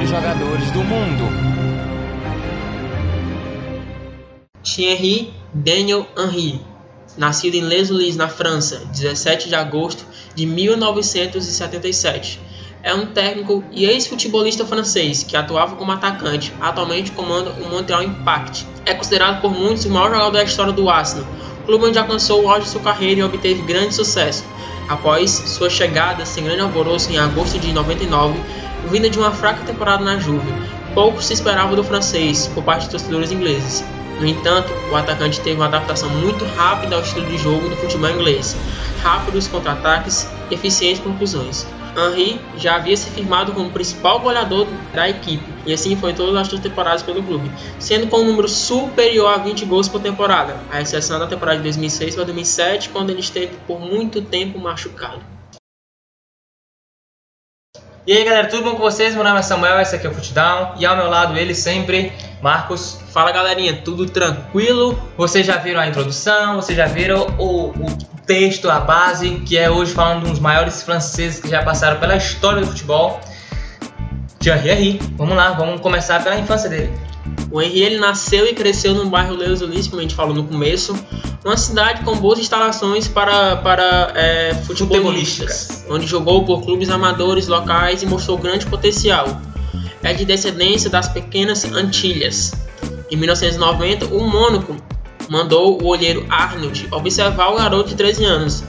melhores jogadores do mundo. Thierry Daniel Henry, nascido em Les Ulis, na França, 17 de agosto de 1977. É um técnico e ex-futebolista francês que atuava como atacante, atualmente comanda o Montreal Impact. É considerado por muitos o maior jogador da história do Arsenal, clube onde alcançou o auge de sua carreira e obteve grande sucesso. Após sua chegada sem grande alvoroço em agosto de 99, vinda de uma fraca temporada na Juve, pouco se esperava do francês por parte de torcedores ingleses. No entanto, o atacante teve uma adaptação muito rápida ao estilo de jogo do futebol inglês, rápidos contra-ataques eficientes conclusões. Henry já havia se firmado como principal goleador da equipe, e assim foi em todas as suas temporadas pelo clube, sendo com um número superior a 20 gols por temporada, a exceção da temporada de 2006 para 2007, quando ele esteve por muito tempo machucado. E aí galera, tudo bom com vocês? Meu nome é Samuel, esse aqui é o Footdown e ao meu lado ele sempre, Marcos. Fala galerinha, tudo tranquilo? Vocês já viram a introdução, vocês já viram o, o texto, a base, que é hoje falando de um dos maiores franceses que já passaram pela história do futebol, Thierry Henry. Vamos lá, vamos começar pela infância dele. O Henry ele nasceu e cresceu no bairro Leus Ulis, como a gente falou no começo, uma cidade com boas instalações para, para é, futebolistas, onde jogou por clubes amadores locais e mostrou grande potencial. É de descendência das pequenas Antilhas. Em 1990, o Mônaco mandou o olheiro Arnold observar o garoto de 13 anos.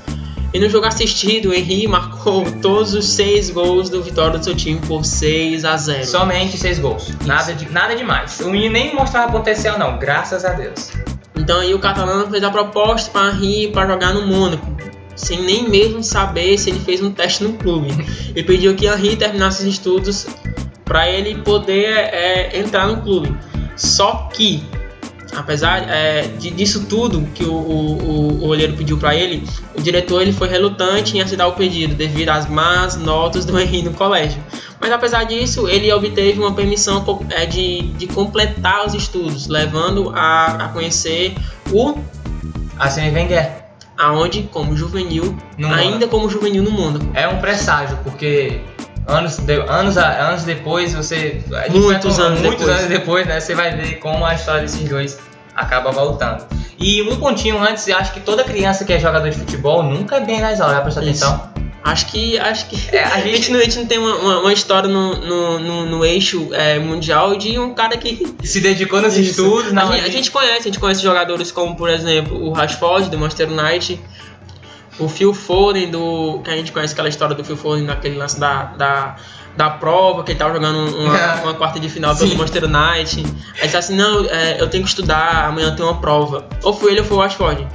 E no jogo assistido, Henry marcou todos os seis gols do vitória do seu time por 6 a 0. Somente seis gols. Nada, de, nada demais. O menino nem mostrava potencial, não, graças a Deus. Então aí o catalão fez a proposta para Henry para jogar no Mônaco, sem nem mesmo saber se ele fez um teste no clube. E pediu que Henry terminasse os estudos para ele poder é, entrar no clube. Só que apesar é, de, disso tudo que o, o, o olheiro pediu para ele, o diretor ele foi relutante em assinar o pedido devido às más notas do Henry no colégio. Mas apesar disso, ele obteve uma permissão é, de, de completar os estudos, levando a, a conhecer o Arsene Wenger. Aonde, como juvenil, no ainda mundo. como juvenil no mundo. É um presságio, porque anos, de, anos, anos depois, você. Muitos anos muitos depois. anos depois, né? Você vai ver como a história desses dois acaba voltando. E um pontinho antes, eu acho que toda criança que é jogador de futebol nunca é bem nas aulas, já prestou atenção? Acho que. Acho que é, a, gente, a, gente não, a, gente, não, tem uma, uma, uma história no, no, no, no eixo é, mundial de um cara que. Se dedicou nos Isso. estudos, não. A gente, a gente conhece, a gente conhece jogadores como, por exemplo, o Rashford, do Manchester United o Phil Foden, do, que a gente conhece aquela história do Phil Foden naquele lance da, da, da prova, que ele tava jogando uma, uma quarta de final pelo Monster United. Aí disse assim, não, é, eu tenho que estudar, amanhã tem uma prova. Ou foi ele ou foi o Ashford.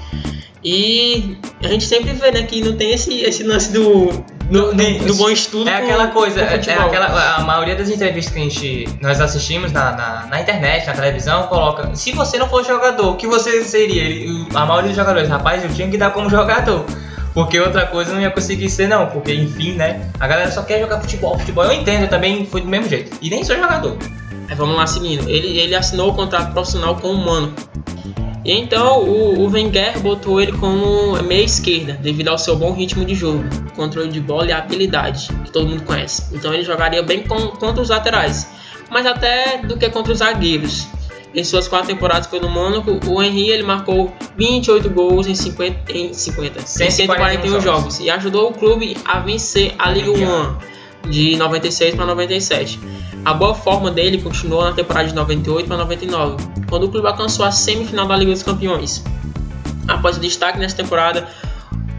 E a gente sempre vê, né, que não tem esse, esse lance do, do, do, do bom estudo. É aquela coisa, é, é aquela, a maioria das entrevistas que a gente, nós assistimos na, na, na, internet, na televisão, coloca, se você não fosse jogador, o que você seria? A maioria dos jogadores, rapaz, eu tinha que dar como jogador. Porque outra coisa não ia conseguir ser, não. Porque, enfim, né? A galera só quer jogar futebol. Futebol eu entendo, eu também fui do mesmo jeito. E nem sou jogador. Aí vamos lá seguindo. Ele, ele assinou o contrato profissional com o Mano. E então o, o Wenger botou ele como meia esquerda, devido ao seu bom ritmo de jogo, controle de bola e habilidade, que todo mundo conhece. Então ele jogaria bem com, contra os laterais, mas até do que contra os zagueiros. Em suas quatro temporadas pelo Mônaco, o Henry ele marcou 28 gols em 50, em 50 141 jogos e ajudou o clube a vencer a Liga 1 de 96 para 97. A boa forma dele continuou na temporada de 98 para 99, quando o clube alcançou a semifinal da Liga dos Campeões. Após o destaque nessa temporada,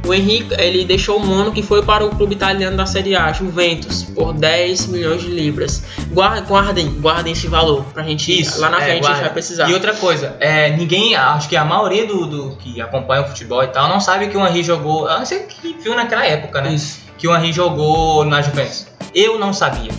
o Henrique ele deixou o Mônaco e foi para o clube italiano da Série A, Juventus, por 10 milhões de libras. Guardem, guardem esse valor pra gente Isso, lá na é, frente guarda. a gente vai precisar. E outra coisa, é, ninguém, acho que a maioria do, do, que acompanha o futebol e tal não sabe que o Henrique jogou, a não ser que viu naquela época, né? Isso. Que o Henrique jogou na Juventus. Eu não sabia.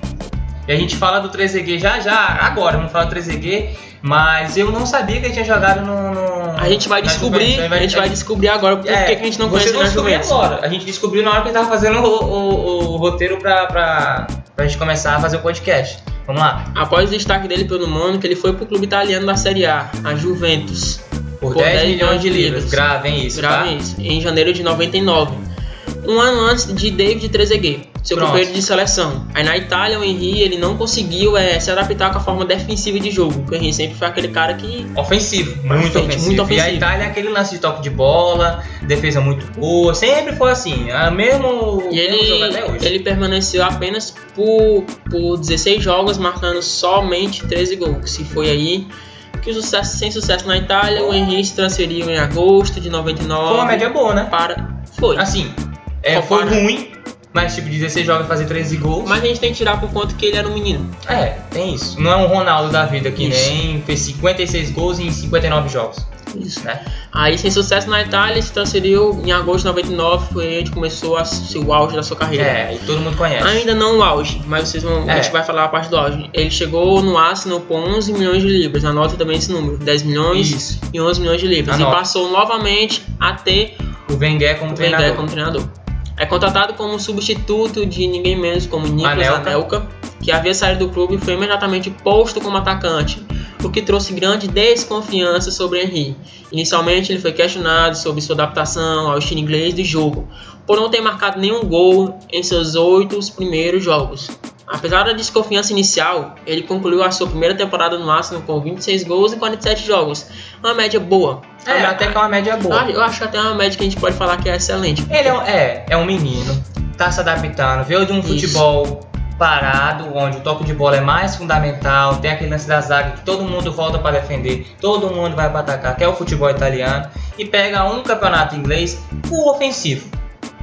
E a gente fala do 3G já já, agora, vamos falar do 3G, mas eu não sabia que ele tinha jogado no. no a gente vai descobrir, Juventus, a gente vai descobrir agora porque é, que a gente não conhece na Juventus. agora. A gente descobriu na hora que ele tava fazendo o, o, o roteiro pra, pra, pra gente começar a fazer o podcast. Vamos lá. Após o destaque dele pelo Mônaco, ele foi pro clube italiano da Série A, a Juventus. Por, por 10, 10 milhões de libras. Gravem isso. Gravem tá? isso. Em janeiro de 99. Um ano antes de David Trezeguet seu Pronto. companheiro de seleção. Aí na Itália, o Henry ele não conseguiu é, se adaptar com a forma defensiva de jogo. O Henry sempre foi aquele cara que Ofensivo, muito ofensivo. muito E a ofensivo. Itália é aquele lance de toque de bola, defesa muito boa, sempre foi assim. Mesmo, E mesmo até ele, ele permaneceu apenas por, por 16 jogos, marcando somente 13 gols. Se foi aí que o sucesso, sem sucesso na Itália, o Henry se transferiu em agosto de 99 Foi uma média boa, né? para. Foi. Assim, é, foi ruim, mas tipo, 16 jogos e fazer 13 gols. Mas a gente tem que tirar por conta que ele era um menino. É, tem isso. Não é um Ronaldo da vida que Isso. nem fez 56 gols em 59 jogos, Isso. né? Aí, sem sucesso na Itália, se transferiu em agosto de 99, foi onde começou a, o auge da sua carreira. É, e todo mundo conhece. Ainda não o auge, mas vocês vão, a É. gente vai falar a parte do auge. Ele chegou no Arsenal por 11 milhões de libras, anota também esse número, 10 milhões Isso. e 11 milhões de libras. Anota. E passou novamente a ter O Wenger como o treinador. Wenger como treinador. É contratado como substituto de ninguém menos como Nicolas Anelka. Que havia saído do clube e foi imediatamente posto como atacante, o que trouxe grande desconfiança sobre Henry. Inicialmente ele foi questionado sobre sua adaptação ao estilo inglês do jogo, por não ter marcado nenhum gol em seus oito primeiros jogos. Apesar da desconfiança inicial, ele concluiu a sua primeira temporada no Arsenal com 26 gols em 47 jogos, uma média boa. É, até que é uma média boa. Eu acho que até uma média que a gente pode falar que é excelente. Ele é, um- é, é um menino, tá se adaptando, veio de um Isso. futebol parado, onde o toque de bola é mais fundamental, tem aquele lance da zaga que todo mundo volta para defender, todo mundo vai para atacar, que é o futebol italiano, e pega um campeonato inglês full ofensivo.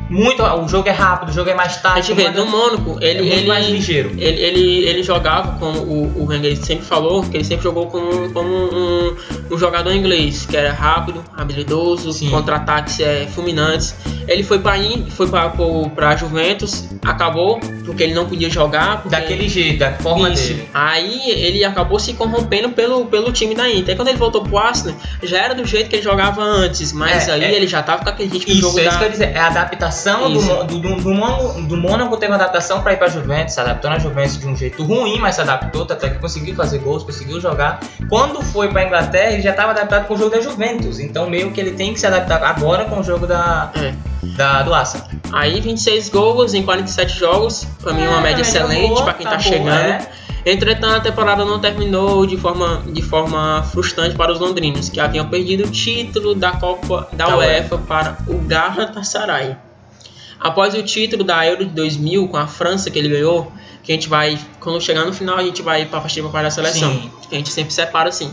Muito, o jogo é rápido, o jogo é mais A tático, gente vê, no Mônaco, é ele, muito ele, mais ligeiro. ele, ele, ele jogava como o, o Wenger sempre falou, que ele sempre jogou como, como um, um jogador inglês, que era rápido, habilidoso, contra-ataques é, fulminantes. Ele foi para foi para Juventus, acabou, porque ele não podia jogar. Daquele jeito, da forma Isso. dele. Aí ele acabou se corrompendo pelo, pelo time da Inter. Aí quando ele voltou pro Arsenal, já era do jeito que ele jogava antes, mas É, aí é. ele já tava com aquele ritmo Isso, jogo é isso da... que eu ia dizer. É a adaptação do, do, do, do, Mônaco- do Mônaco teve uma adaptação para ir para Juventus, se adaptou na Juventus de um jeito ruim, mas se adaptou, até que conseguiu fazer gols, conseguiu jogar. Quando foi para Inglaterra, ele já estava adaptado com o jogo da Juventus, então meio que ele tem que se adaptar agora com o jogo da, É. da do Arsenal. Aí 26 gols em 47 jogos, pra mim uma É, média média excelente boa, pra quem tá, tá boa, chegando. é. Entretanto, a temporada não terminou de forma, de forma frustrante para os londrinos, que haviam perdido o título da Copa da, Da UEFA para o Galatasaray. Após o título da Euro de 2000 com a França que ele ganhou, que a gente vai, quando chegar no final, a gente vai para partir para a seleção. Sim. Que a gente sempre separa assim.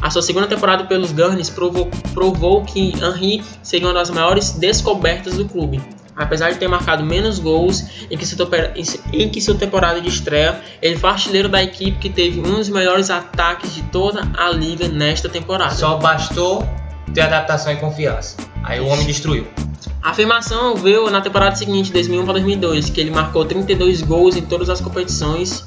A sua segunda temporada pelos Gunners provou, provou que Henry seria uma das maiores descobertas do clube. Apesar de ter marcado menos gols em que, sua, em que sua temporada de estreia, ele foi artilheiro da equipe que teve um dos melhores ataques de toda a liga nesta temporada. Só bastou ter adaptação e confiança. Aí o homem destruiu. A afirmação veio na temporada seguinte, 2001 para 2002, que ele marcou 32 gols em todas as competições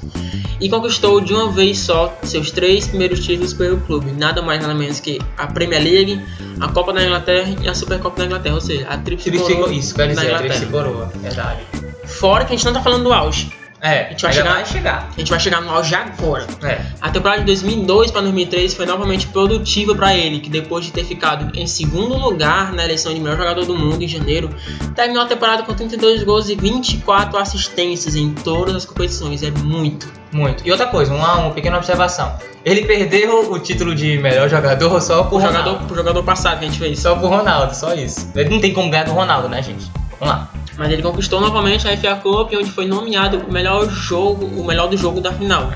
e conquistou de uma vez só seus três primeiros títulos pelo clube, nada mais nada menos que a Premier League, a Copa da Inglaterra e a Supercopa da Inglaterra, ou seja, a Tríplice Coroa Isso, quer dizer, a tríplice coroa, verdade. Fora que a gente não tá falando do auge, É, A gente vai chegar- vai chegar. a gente vai chegar no auge agora. É. A temporada de 2002 para 2003 foi novamente produtiva para ele, que depois de ter ficado em segundo lugar na eleição de melhor jogador do mundo em janeiro, terminou a temporada com 32 gols e 24 assistências em todas as competições. É muito. Muito. E outra coisa, uma, uma pequena observação. Ele perdeu o título de melhor jogador só por jogador, jogador passado que a gente fez. Só por Ronaldo, só isso. Ele não tem como ganhar do Ronaldo, né, gente? Vamos lá. Mas ele conquistou novamente a FA Cup, onde foi nomeado o melhor jogo, o melhor do jogo da final.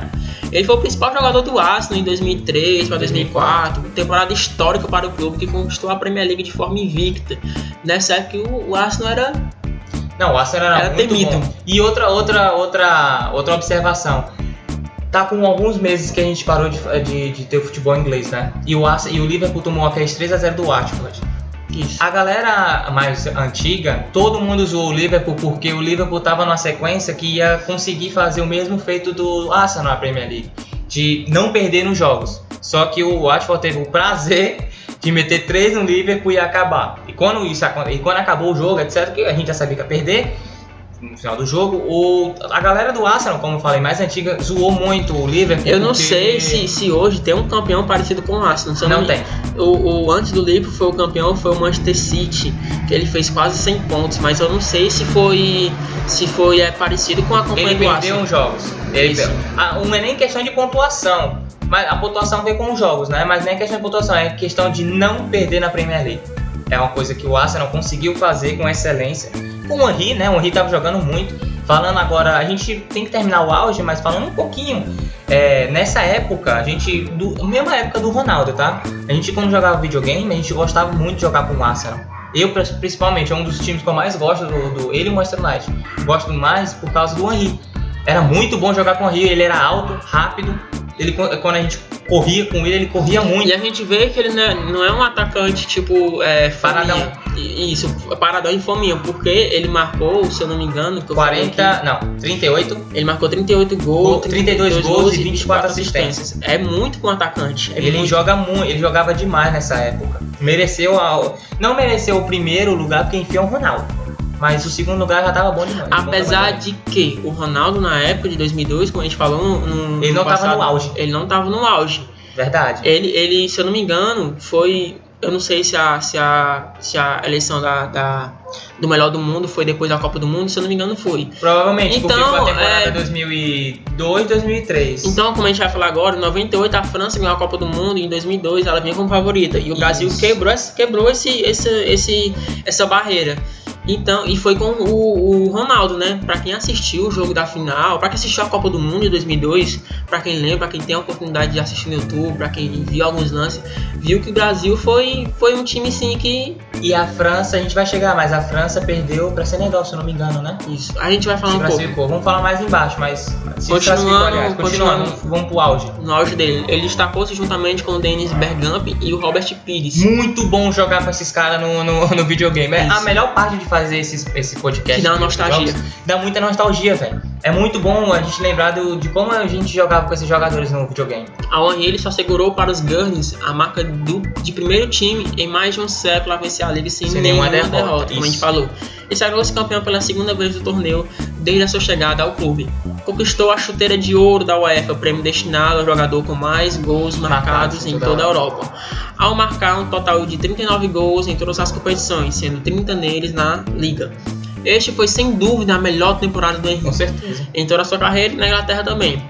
Ele foi o principal jogador do Arsenal em 2003 para 2004, temporada histórica para o clube que conquistou a Premier League de forma invicta. Nessa época o, o Arsenal era Não, o Arsenal era, Era muito temido. bom. E outra, outra, outra, outra observação. Tá com alguns meses que a gente parou de, de, de ter o futebol inglês, né? E o, Arsenal, e o Liverpool tomou aqueles 3x0 do Watford. Isso. A galera mais antiga, todo mundo usou o Liverpool porque o Liverpool tava numa sequência que ia conseguir fazer o mesmo feito do Arsenal na Premier League, de não perder nos jogos. Só que o Watford teve o prazer de meter três no Liverpool e acabar. E quando isso e quando acabou o jogo, etc, que a gente já sabia que ia perder, no final do jogo. O, a galera do Arsenal, como eu falei, mais antiga, zoou muito o Liverpool. Eu não sei se, se hoje tem um campeão parecido com o Arsenal. Não, não tem. O, o, antes do Liverpool foi o campeão, foi o Manchester City, que ele fez quase 100 pontos, mas eu não sei se foi se foi é, parecido com a campanha ele do Arsenal. Ele perdeu uns jogos. Ele, a, não é nem questão de pontuação. Mas a pontuação vem com os jogos, né? Mas nem é questão de pontuação, é questão de não perder na Premier League. É uma coisa que o Arsenal conseguiu fazer com excelência. Com o Henry, né? O Henry estava jogando muito. Falando agora, a gente tem que terminar o auge, mas falando um pouquinho, é, nessa época, a gente, do, mesma época do Ronaldo, tá? A gente quando jogava videogame, a gente gostava muito de jogar com o Arsenal. Eu, principalmente, é um dos times que eu mais gosto do, do ele e o Manchester United. Gosto mais por causa do Henry. Era muito bom jogar com o Henry, ele era alto, rápido, ele, quando a gente corria com ele, ele corria muito. E a gente vê que ele não é, é um atacante tipo é, paradão. Isso, paradão em fominha, porque ele marcou, se eu não me engano, que 40, aqui, não, 38. Ele marcou 38 gols, 32, 32 gols e 24 assistências. É muito com um atacante. É ele muito. joga muito, ele jogava demais nessa época. Mereceu a, não mereceu o primeiro lugar porque enfiou o Ronaldo. Mas o segundo lugar já tava bom demais. Apesar de que o Ronaldo, na época de 2002, como a gente falou no. Ele não passado, tava no auge. Ele não tava no auge. Verdade. Ele, ele, se eu não me engano, foi. Eu não sei se a, se a, se a eleição da, da do melhor do mundo foi depois da Copa do Mundo, se eu não me engano, foi. Provavelmente, então, porque foi a temporada é... 2002, 2003. Então, como a gente vai falar agora, em 98 a França ganhou a Copa do Mundo e em 2002 ela vinha como favorita. E o Isso. Brasil quebrou, quebrou esse, esse, esse, essa barreira. Então, e foi com o, o Ronaldo, né? Para quem assistiu o jogo da final, para quem assistiu a Copa do Mundo de 2002, para quem lembra, quem tem a oportunidade de assistir no YouTube, para quem viu alguns lances, viu que o Brasil foi, foi um time sim que. E a França, a gente vai chegar, mas a França perdeu para Senegal, se eu não me engano, né? Isso. A gente vai falar se um pouco. Vamos falar mais embaixo, mas se continuando, aliás, continuando, continuando, vamos pro auge. No auge dele, ele destacou-se juntamente com o Denis Bergkamp e o Robert Pires. Muito bom jogar com esses caras no, no, no videogame. É a melhor parte de fazer esse, esse podcast. Que dá nostalgia. Jogos, dá muita nostalgia, velho. É muito bom a gente lembrar do, de como a gente jogava com esses jogadores no videogame. A Henry ele só segurou para os Guardians a marca do, de primeiro time em mais de um século a vencer a liga sem, sem nenhuma, nenhuma derrota, derrota como a gente falou. Ele sagrou-se campeão pela segunda vez do torneio desde a sua chegada ao clube. Conquistou a chuteira de ouro da UEFA, prêmio destinado ao jogador com mais gols marcados em toda a Europa. Ao marcar um total de 39 gols em todas as competições, sendo 30 neles na liga. Este foi sem dúvida a melhor temporada do Henrique. Com certeza. Em toda a sua carreira e na Inglaterra também.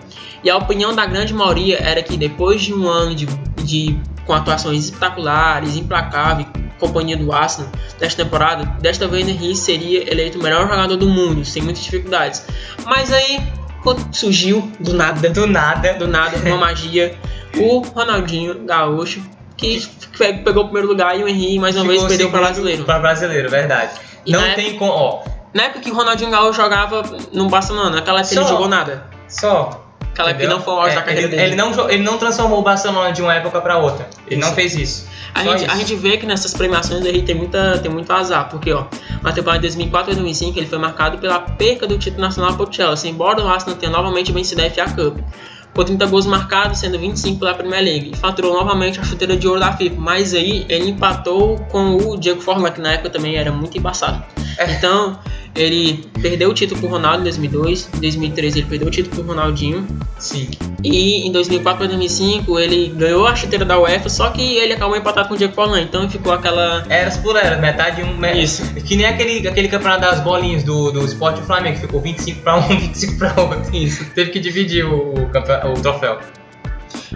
E a opinião da grande maioria era que depois de um ano de, de com atuações espetaculares, implacáveis, companhia do Arsenal desta temporada, desta vez Henry seria eleito o melhor jogador do mundo, sem muitas dificuldades. Mas aí surgiu do nada, do nada, do nada, uma magia, o Ronaldinho Gaúcho que pegou o primeiro lugar e o Henry mais uma Ficou vez perdeu para brasileiro. Para brasileiro, verdade. E não tem como. Ó. Na época que o Ronaldinho Gaúcho jogava no Barcelona, naquela época ele não jogou nada. Só. Época não foi o auge é, da carreira ele, dele. Ele não, ele não transformou o Barcelona de uma época para outra. Ele isso. não fez isso. A gente, a gente vê que nessas premiações ele tem, muita, tem muito azar, porque ó, na temporada de 2004 e 2005 ele foi marcado pela perca do título nacional para o Chelsea, embora o Arsenal tenha novamente vencido a FA Cup com 30 gols marcados, sendo 25 pela Premier League. E faturou novamente a chuteira de ouro da FIFA, mas aí ele empatou com o Diego Forlan, que na época também era muito embaçado. É. Então, ele perdeu o título pro Ronaldo em 2002, em 2013 ele perdeu o título pro Ronaldinho. Sim. E em 2004 e 2005 ele ganhou a chuteira da UEFA, só que ele acabou empatado com o Diego Forlan, então ficou aquela... Eras por eras, metade um... Isso. Que nem aquele, aquele campeonato das bolinhas do, do Sport Flamengo, que ficou 25 para um, 25 para outro. Isso. Teve que dividir o, o, o troféu.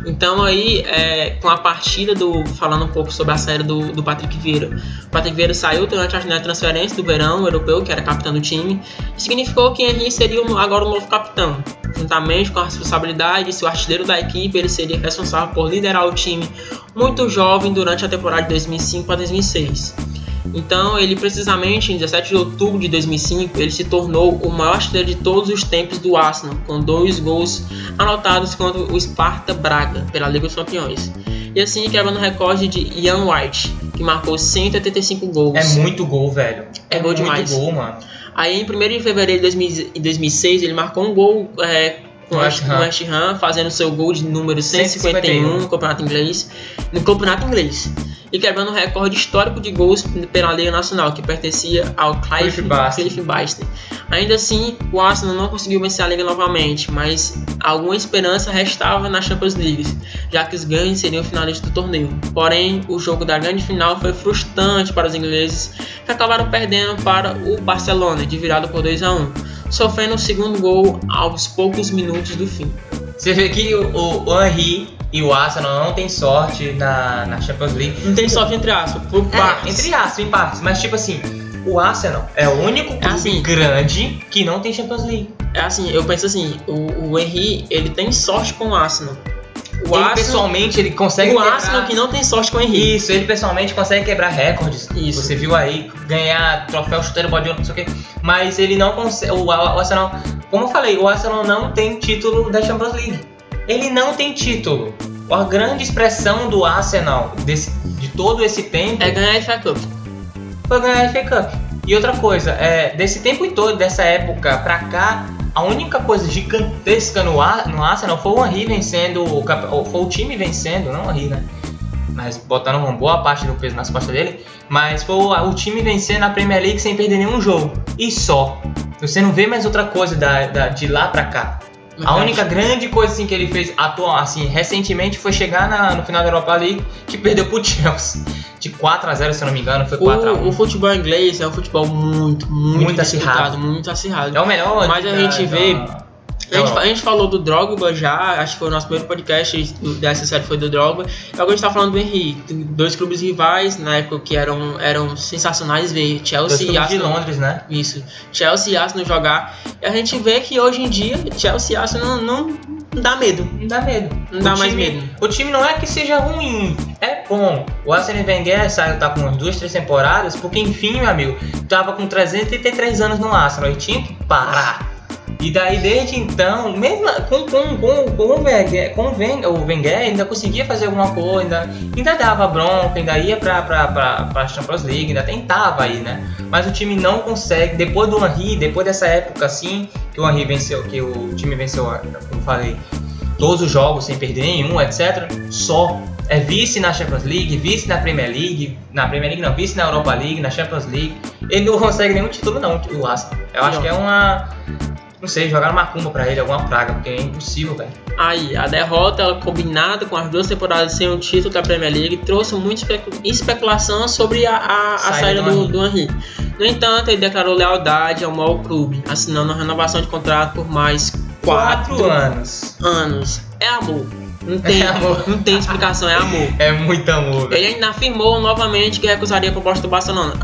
Então aí, é, com a partida do. falando um pouco sobre a série do, do Patrick Vieira. O Patrick Vieira saiu durante a janela de transferência do verão europeu, que era capitão do time, significou que Henry seria agora o novo capitão. Juntamente com a responsabilidade de ser o artilheiro da equipe, ele seria responsável por liderar o time muito jovem durante a temporada de 2005 a 2006. Então, ele precisamente em 17 de outubro de 2005, ele se tornou o maior artilheiro de todos os tempos do Arsenal, com dois gols anotados contra o Sparta Braga pela Liga dos Campeões. E assim quebrando o recorde de Ian White, que marcou 185 gols. É muito gol, velho. É, é gol demais. Muito gol, mano. Aí em 1 de fevereiro de 2006 ele marcou um gol é, o West, Ham. West Ham, fazendo seu gol de número 151, 151 no campeonato inglês, no campeonato inglês, e quebrando o recorde histórico de gols pela Liga Nacional, que pertencia ao Clive, Cliff Baster. Ainda assim, o Arsenal não conseguiu vencer a Liga novamente, mas alguma esperança restava na Champions League, já que os ganhos seriam finalistas do torneio. Porém, o jogo da grande final foi frustrante para os ingleses, que acabaram perdendo para o Barcelona, de virada por 2 a 1 sofrendo o segundo gol aos poucos minutos do fim. Você vê que o, o Henry e o Arsenal não tem sorte na, na Champions League. Não tem sorte entre aspas, por é, partes. Entre aspas, em partes. Mas tipo assim, o Arsenal é o único é clube é assim, grande que não tem Champions League. É assim, eu penso assim, o, o Henry, ele tem sorte com o Arsenal. O ele Arsenal, pessoalmente ele consegue. O quebrar... Arsenal que não tem sorte com o Henry. Isso, ele pessoalmente consegue quebrar recordes. Isso. Você viu aí, ganhar troféu chuteiro bode não sei o quê. Mas ele não consegue. O, o Arsenal, como eu falei, o Arsenal não tem título da Champions League. Ele não tem título. A grande expressão do Arsenal desse, de todo esse tempo é ganhar a FA Cup. Foi ganhar a FA Cup. E outra coisa, é, desse tempo todo, dessa época pra cá, a única coisa gigantesca no, no Arsenal foi o Henry vencendo, foi o time vencendo, não o Henry, né? Mas botando uma boa parte do peso nas costas dele, mas foi o, o time vencendo a Premier League sem perder nenhum jogo. E só. Você não vê mais outra coisa da, da de lá pra cá. A única grande coisa assim, que ele fez atual, assim, recentemente foi chegar na, no final da Europa League que perdeu pro Chelsea. De 4 a 0 se eu não me engano, foi 4 o, a 1 O futebol inglês é um futebol muito, muito, muito acirrado. Muito acirrado. É o melhor. Mas a gente vê. A gente, a gente, falou do Drogba já, acho que foi o nosso primeiro podcast dessa série foi do Drogba. E agora a gente tá falando do Henry, dois clubes rivais na época que eram, eram sensacionais ver Chelsea e Arsenal. de Londres, né? Isso, Chelsea e Arsenal jogar. E a gente vê que hoje em dia Chelsea e Arsenal não, não dá medo. Não dá medo. Não o dá time, mais medo. O time não é que seja ruim, é bom. O Arsene Wenger saiu, tá com umas duas, três temporadas, porque enfim, meu amigo, tava com 333 anos no Arsenal e tinha que parar e daí, desde então, mesmo com, com, com, com, o, Wenger, com o, Wenger, o Wenger ainda conseguia fazer alguma coisa, ainda, ainda dava bronca, ainda ia pra, pra, pra, pra Champions League, ainda tentava aí, né? Mas o time não consegue, depois do Henry, depois dessa época assim, que o Henry venceu, que o time venceu, como falei, todos os jogos sem perder nenhum, etc. Só é vice na Champions League, vice na Premier League, na Premier League não, vice na Europa League, na Champions League. Ele não consegue nenhum título não, o Arsenal. Eu acho que é uma não sei, jogaram macumba pra ele, alguma praga, porque é impossível, velho. Aí, a derrota ela, combinada com as duas temporadas sem o título da Premier League trouxe muita especulação sobre a, a, a saída do, do Henry. No entanto, ele declarou lealdade ao mau clube, assinando uma renovação de contrato por mais quatro, quatro anos. anos. É amor. Não tem, é amor. não tem explicação, é amor. É muito amor. Ele ainda afirmou novamente que recusaria a proposta do Barcelona,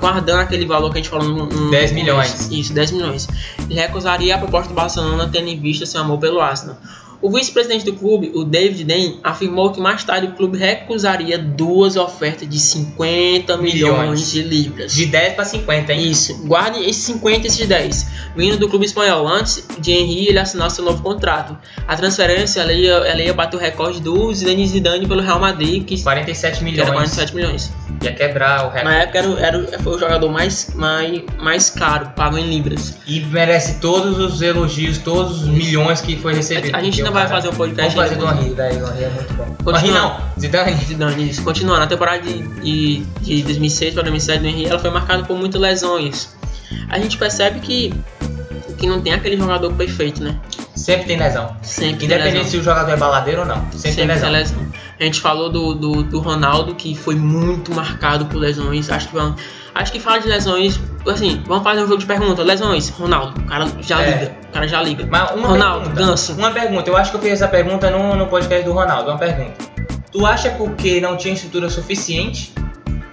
guardando aquele valor que a gente falou no. no 10 milhões. Isso, 10 milhões. Ele recusaria a proposta do Barcelona, tendo em vista seu amor pelo Arsenal. O vice-presidente do clube, o David Den, afirmou que mais tarde o clube recusaria duas ofertas de 50 milhões, milhões de libras. De 10 para 50, hein? Isso. Guarde esses 50 e esses 10. Vindo do clube espanhol. Antes de Henry ele assinar seu novo contrato. A transferência ela ia, ela ia bater o recorde do Zidane Zidane pelo Real Madrid. Que 47 milhões. Que era 47 milhões. Ia quebrar o recorde. Na época era, era, foi o jogador mais, mais, mais caro, pago em libras. E merece todos os elogios, todos os milhões que foi recebido. A, a gente ainda vai fazer um podcast. Vamos fazer do Henry, daí o Henry é muito bom. Continua, não, Zidane. Zidane, isso. Continuando, a temporada de, de, de 2006 para 2007 do Henry, ela foi marcada por muitas lesões. A gente percebe que, que não tem aquele jogador perfeito, né? Sempre tem lesão. Sempre Independente se o jogador é baladeiro ou não. Sempre, Sempre tem lesão. lesão. A gente falou do, do, do, Ronaldo, que foi muito marcado por lesões. Acho que vamos. Acho que fala de lesões. Assim, vamos fazer um jogo de pergunta. Lesões, Ronaldo. O cara já é. liga. O cara já liga. Mas uma Ronaldo, pergunta, ganso. Uma pergunta. Eu acho que eu fiz essa pergunta no, no podcast do Ronaldo. Uma pergunta. Tu acha porque não tinha estrutura suficiente?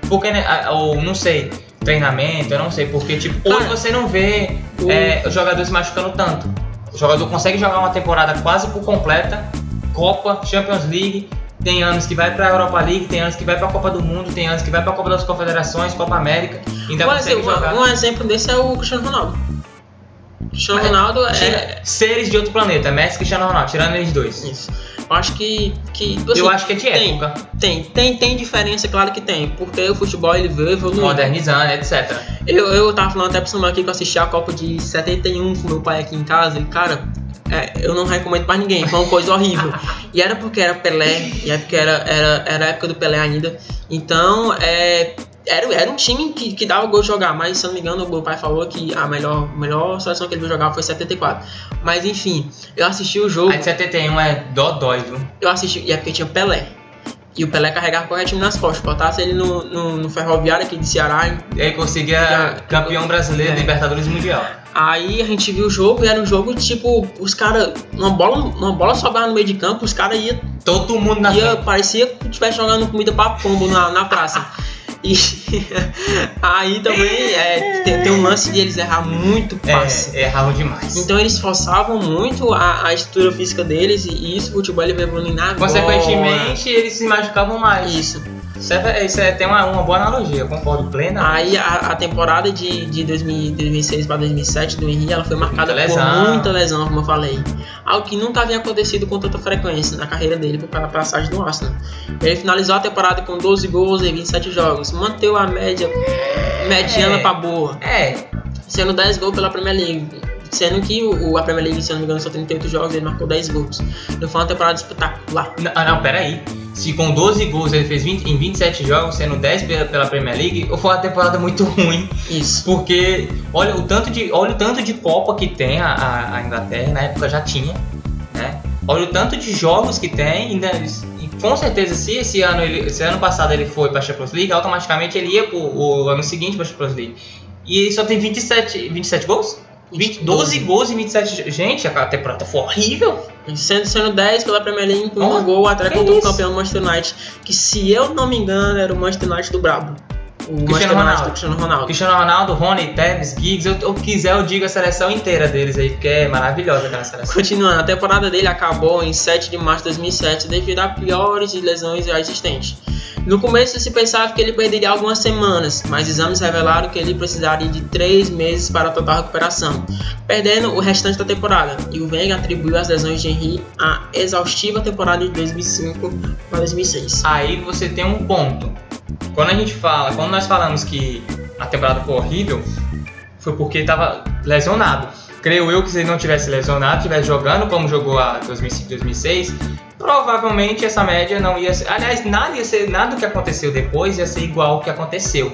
Porque, né, ou não sei, treinamento, eu não sei. Porque, tipo, hoje você não vê o... é, os jogadores se machucando tanto. O jogador consegue jogar uma temporada quase por completa, Copa, Champions League, tem anos que vai para a Europa League, tem anos que vai para a Copa do Mundo, tem anos que vai para a Copa das Confederações, Copa América. Ainda um, consegue jogar. um exemplo desse é o Cristiano Ronaldo. Cristiano Ronaldo é. Seres de outro planeta, Messi e Cristiano Ronaldo, tirando eles dois. Isso. Eu acho que. que assim, eu acho que é de tem, época. Tem, tem, tem diferença, claro que tem. Porque o futebol ele veio evoluindo. Modernizando, etc. Eu, eu tava falando até pro Samuel aqui que eu assisti a Copa de 71 com meu pai aqui em casa. E, cara, é, eu não recomendo pra ninguém, foi uma coisa horrível. E era porque era Pelé, e é porque era, era, era a época do Pelé ainda. Então, é, era, era um time que, que dava gol jogar, mas se eu não me engano, o meu pai falou que a melhor, melhor seleção que ele viu jogar foi 74. Mas enfim, eu assisti o jogo. A de 71 é dodói, viu? Eu assisti, e é porque tinha Pelé. E o Pelé carregava qualquer time nas costas. Botasse ele no, no, no ferroviário aqui de Ceará. E aí conseguia campeão brasileiro, é. Libertadores Mundial. Aí a gente viu o jogo e era um jogo tipo, os caras, uma bola, uma bola sobrava no meio de campo, os caras iam. Todo mundo na ia, frente. Parecia que estivesse jogando comida pra pombo na, na praça. E aí também é, tem, tem, um lance de eles errar muito passe. É, erravam demais. Então eles forçavam muito a, a estrutura física deles e isso o futebol ele veio evoluindo agora. Consequentemente, eles se machucavam mais. Isso. Isso, é, isso é, tem uma, uma boa analogia, concordo plena. Aí a, a temporada de, de 2000, 2006 para 2007 do Henry ela foi marcada muita por muita lesão, como eu falei. Algo que nunca havia acontecido com tanta frequência na carreira dele para a passagem do Arsenal. Ele finalizou a temporada com 12 gols em 27 jogos, manteve a média mediana é, para boa. É. Sendo 10 gols pela Premier League Sendo que o, a Premier League, se eu não me engano, são 38 jogos, ele marcou 10 gols. Não foi uma temporada espetacular. Não, ah, não, peraí. Se com 12 gols ele fez 20, em 27 jogos, sendo 10 pela, pela Premier League, foi uma temporada muito ruim. Isso. Porque olha o tanto de, olha o tanto de Copa que tem a, a, a Inglaterra, na época já tinha, né? Olha o tanto de jogos que tem, ainda, e com certeza se esse ano, ele, esse ano passado ele foi para a Champions League, automaticamente ele ia para o ano seguinte para a Champions League. E ele só tem 27, 27 gols? 20, 12 gols e 27. Gente, a temporada foi horrível. Sendo, sendo 10 pela Premier League com oh, um gol atrás contra o campeão Manchester United. Que se eu não me engano era o Manchester United do Brabo. O Cristiano Ronaldo. Cristiano Ronaldo. Cristiano Ronaldo, Rony, Tevez, Giggs. Eu, eu quiser, eu digo a seleção inteira deles aí, porque é maravilhosa aquela seleção. Continuando, a temporada dele acabou em 7 de março de 2007 devido a piores lesões já existentes. No começo se pensava que ele perderia algumas semanas, mas exames revelaram que ele precisaria de 3 meses para a total recuperação, perdendo o restante da temporada. E o Wenger atribuiu as lesões de Henry à exaustiva temporada de 2005 para 2006. Aí você tem um ponto. Quando a gente fala, quando nós falamos que a temporada foi horrível, foi porque estava lesionado. Creio eu que se ele não tivesse lesionado, estivesse jogando como jogou a 2005, 2006, provavelmente essa média não ia ser. Aliás, nada ia ser, nada do que aconteceu depois ia ser igual ao que aconteceu.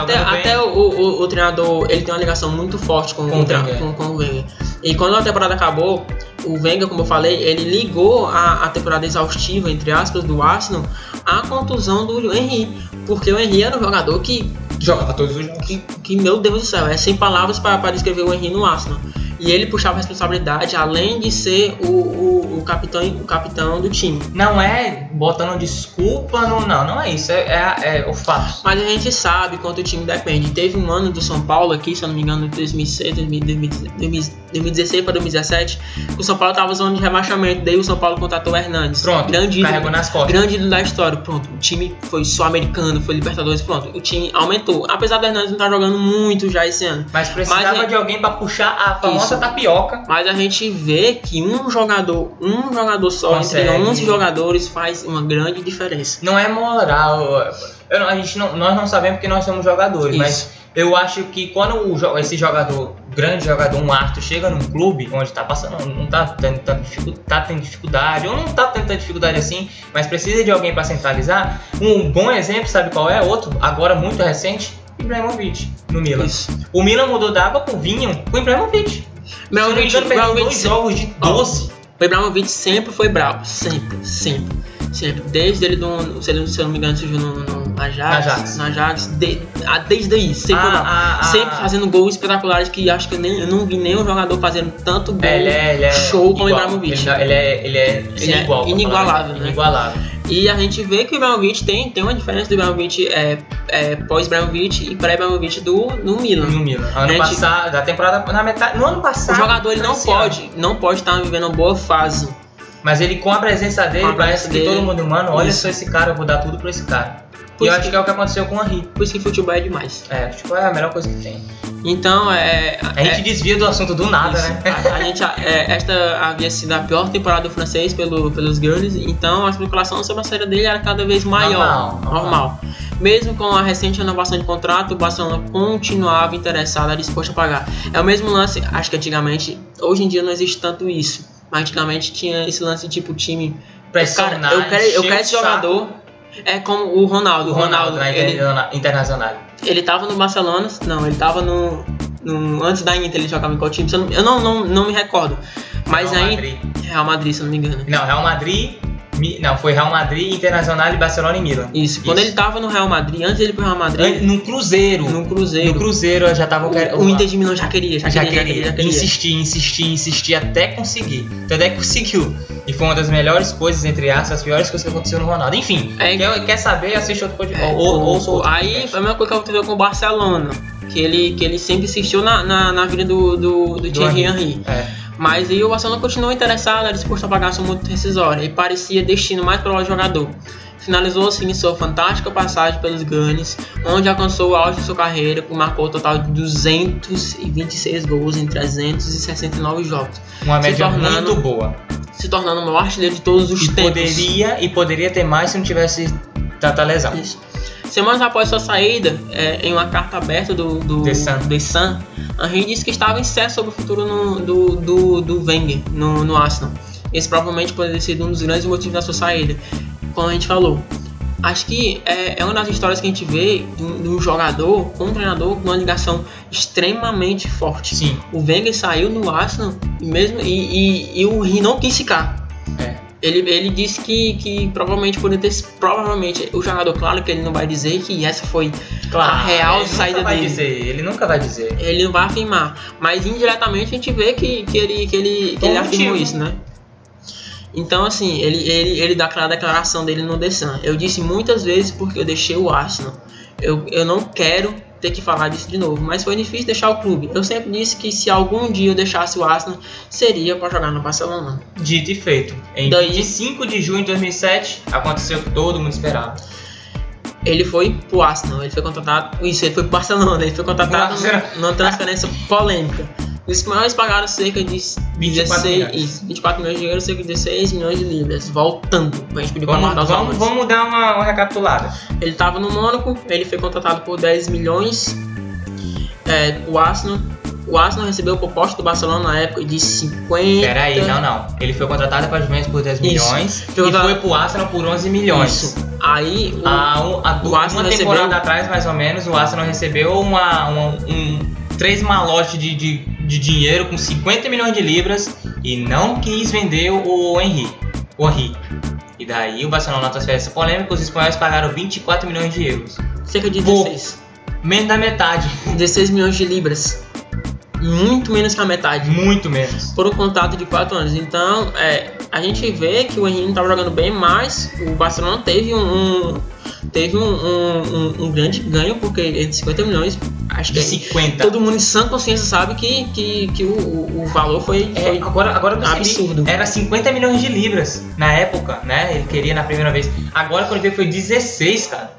Até até o, o, o, treinador ele tem uma ligação muito forte com, com, o, com, com o Wenger. E quando a temporada acabou, o Wenger, como eu falei, ele ligou a, a temporada exaustiva, entre aspas, do Arsenal à contusão do Henry. Porque o Henry era um jogador que. Jogava todos os jogos. Que, que meu Deus do céu, é sem palavras para descrever o Henry no Arsenal e ele puxava a responsabilidade, além de ser o, o, o, capitão, o capitão do time. Não é botando desculpa, não, não, não é isso, é, é, é o fato. Mas a gente sabe quanto o time depende. Teve um ano do São Paulo aqui, se eu não me engano, de 2006, 2016 para 2017, que o São Paulo estava zona de rebaixamento, daí o São Paulo contratou o Hernandes. Pronto, grande carregou nas costas. Grande ídolo da história, pronto. O time foi só americano, foi Libertadores, pronto. O time aumentou. Apesar do Hernandes não estar tá jogando muito já esse ano. Mas precisava Mas, de alguém para puxar a famosa tapioca. Mas a gente vê que um jogador, um jogador só Consegue. entre 11 jogadores faz uma grande diferença. Não é moral. Não, a gente não, nós não sabemos porque nós somos jogadores, Isso. mas eu acho que quando o, esse jogador, grande jogador, um Arthur, chega num clube onde está passando, não está tendo, tá, tá tendo dificuldade, ou não está tendo tanta dificuldade assim, mas precisa de alguém para centralizar, um bom exemplo, sabe qual é? Outro, agora muito recente, Ibrahimovic, no Milan. Isso. O Milan mudou d'água pro Vinho com o Ibrahimovic. Ibrahimovic, Ibrahimovic dois jogos de 12. O Ibrahimovic sempre foi bravo, sempre, sempre. Sempre. Desde ele, do, se, ele se eu não me engano, surgiu no, no Ajax. Ajax. No Ajax de, a, desde aí, sempre, ah, ah, sempre ah, fazendo gols espetaculares que acho que eu, nem, eu não vi nenhum jogador fazendo tanto gol é, ele é, ele é show como o Ibrahimovic. Ele, ele, é, ele é, ele é igual, inigualável, né? Inigualável. E a gente vê que o Ibrahimovic tem, tem uma diferença do Ibrahimovic é, é, pós-Ibrahimovic e pré-Ibrahimovic do no Milan. No Milan. Ano passado, da temporada na metade, no ano passado. O jogador ele não pode, não pode estar vivendo uma boa fase mas ele, com a presença dele, a parece dele, que todo mundo, mano, olha isso. só esse cara, eu vou dar tudo pra esse cara. e eu acho que é o que aconteceu com o Henry. Por isso que futebol é demais. É, futebol é a melhor coisa que tem. Então, é. A gente desvia do assunto do nada, isso. né? A, a gente, é, esta havia sido a pior temporada do francês pelo, pelos Gunners, então a especulação sobre a saída dele era cada vez maior. Normal, normal. Mesmo com a recente renovação de contrato, o Barcelona continuava interessado, disposto a pagar. É o mesmo lance, acho que antigamente, hoje em dia não existe tanto isso, mas antigamente tinha esse lance tipo time. Pressionar, Cara, eu quero, eu quero esse jogador. É como o Ronaldo. O Ronaldo, na ele, Interna- Internacional. ele tava no Barcelona, não, ele tava no, no- antes da Inter ele jogava em qual time? Eu não, eu não, não, não me recordo. Mas Real aí Madrid. Real Madrid, se eu não me engano. Não, Real Madrid. Não, foi Real Madrid, Internacional e Barcelona e Milan. Isso. Quando ele tava no Real Madrid, antes dele ir pro Real Madrid, An- No Cruzeiro. no Cruzeiro, No Cruzeiro eu já tava o, o Inter de Milão já queria, já, já queria, já queria, já queria. insistir, insistir, insistir até conseguir. Então até conseguiu. E foi uma das melhores coisas, entre aspas, as piores coisas que aconteceu no Ronaldo. Enfim, É, quer, quer saber, assiste outro podcast. É, ou, o- ouça outro aí foi a mesma coisa que aconteceu com o Barcelona. Que ele, que ele sempre insistiu na, na, na vida do, do, do Thierry Henry. É. Mas aí o Barcelona continuou interessado, era disposto a pagar sua multa rescisória e parecia destino mais para o jogador. Finalizou assim sua fantástica passagem pelos Gunners, onde alcançou o auge de sua carreira, e marcou um total de 226 gols em 369 jogos, Uma média tornando- muito boa. se tornando o maior artilheiro de todos os E tempos. poderia, e poderia ter mais se não tivesse tanta lesão. Isso. Semanas após sua saída, é, em uma carta aberta do, do The Sun. The Sun, Henry disse que estava incerto sobre o futuro no- do, do, do Wenger no, no Arsenal. Esse provavelmente poderia ter sido um dos grandes motivos da sua saída. Como a gente falou, acho que é, é uma das histórias que a gente vê de um, de um jogador com um treinador com uma ligação extremamente forte. Sim. O Wenger saiu no Arsenal e mesmo e, e, e o Henry não quis ficar. É. Ele, ele disse que, que provavelmente poderia ter. Provavelmente, o jogador, claro que ele não vai dizer que essa foi a real ele saída nunca vai dele. Dizer, ele nunca vai dizer. Ele não vai afirmar. Mas indiretamente a gente vê que, que ele, que ele, que ele afirmou isso, né? Então, assim, ele, ele, ele dá aquela declaração dele no The Sun. Eu disse muitas vezes porque eu deixei o Arsenal. Eu, eu não quero ter que falar disso de novo, mas foi difícil deixar o clube. Eu sempre disse que se algum dia eu deixasse o Arsenal, seria para jogar no Barcelona. Dito e feito. Em Daí- 25 de junho de 2007, aconteceu o que todo mundo esperava. Ele foi pro Arsenal, ele foi contratado. Isso, ele foi pro Barcelona, ele foi contratado numa transferência polêmica. Os espanhóis pagaram cerca de 24 16, milhões. isso, 24 milhões de euros, cerca de 16 milhões de libras, voltando. A gente pediu pra Vamos, mandar os vamos, vamos dar uma, uma recapitulada. Ele estava no Mônaco, ele foi contratado por 10 milhões é, pro Arsenal. O Arsenal recebeu proposta do Barcelona na época de 50. Pera aí, não, não. Ele foi contratado para Juventus por 10 Então- Isso. milhões Foi e foi pro Arsenal por 11 milhões. Isso. Aí o, um, há du- o Arsenal uma temporada recebeu- atrás, mais ou menos, o Arsenal recebeu uma, uma- um, três malotes de, de, de dinheiro com 50 milhões de libras e não quis vender o Henry. O Henry. E daí o Barcelona na transferência polêmica, os espanhóis pagaram 24 milhões de euros. cerca de Pô. 16. Menos da metade. 16 milhões de libras. Muito menos que a metade. Muito menos. por um contrato de 4 anos. Então, é, a gente vê que o Henrique não estava jogando bem, mas o Barcelona teve um, um- teve um, um- um- grande ganho, porque entre 50 milhões, acho que De 50. todo mundo em sã consciência sabe que, que, que o, o- valor foi, É, foi agora, agora eu absurdo. Era 50 milhões de libras na época, né? Ele queria na primeira vez. Agora quando ele veio foi 16, cara.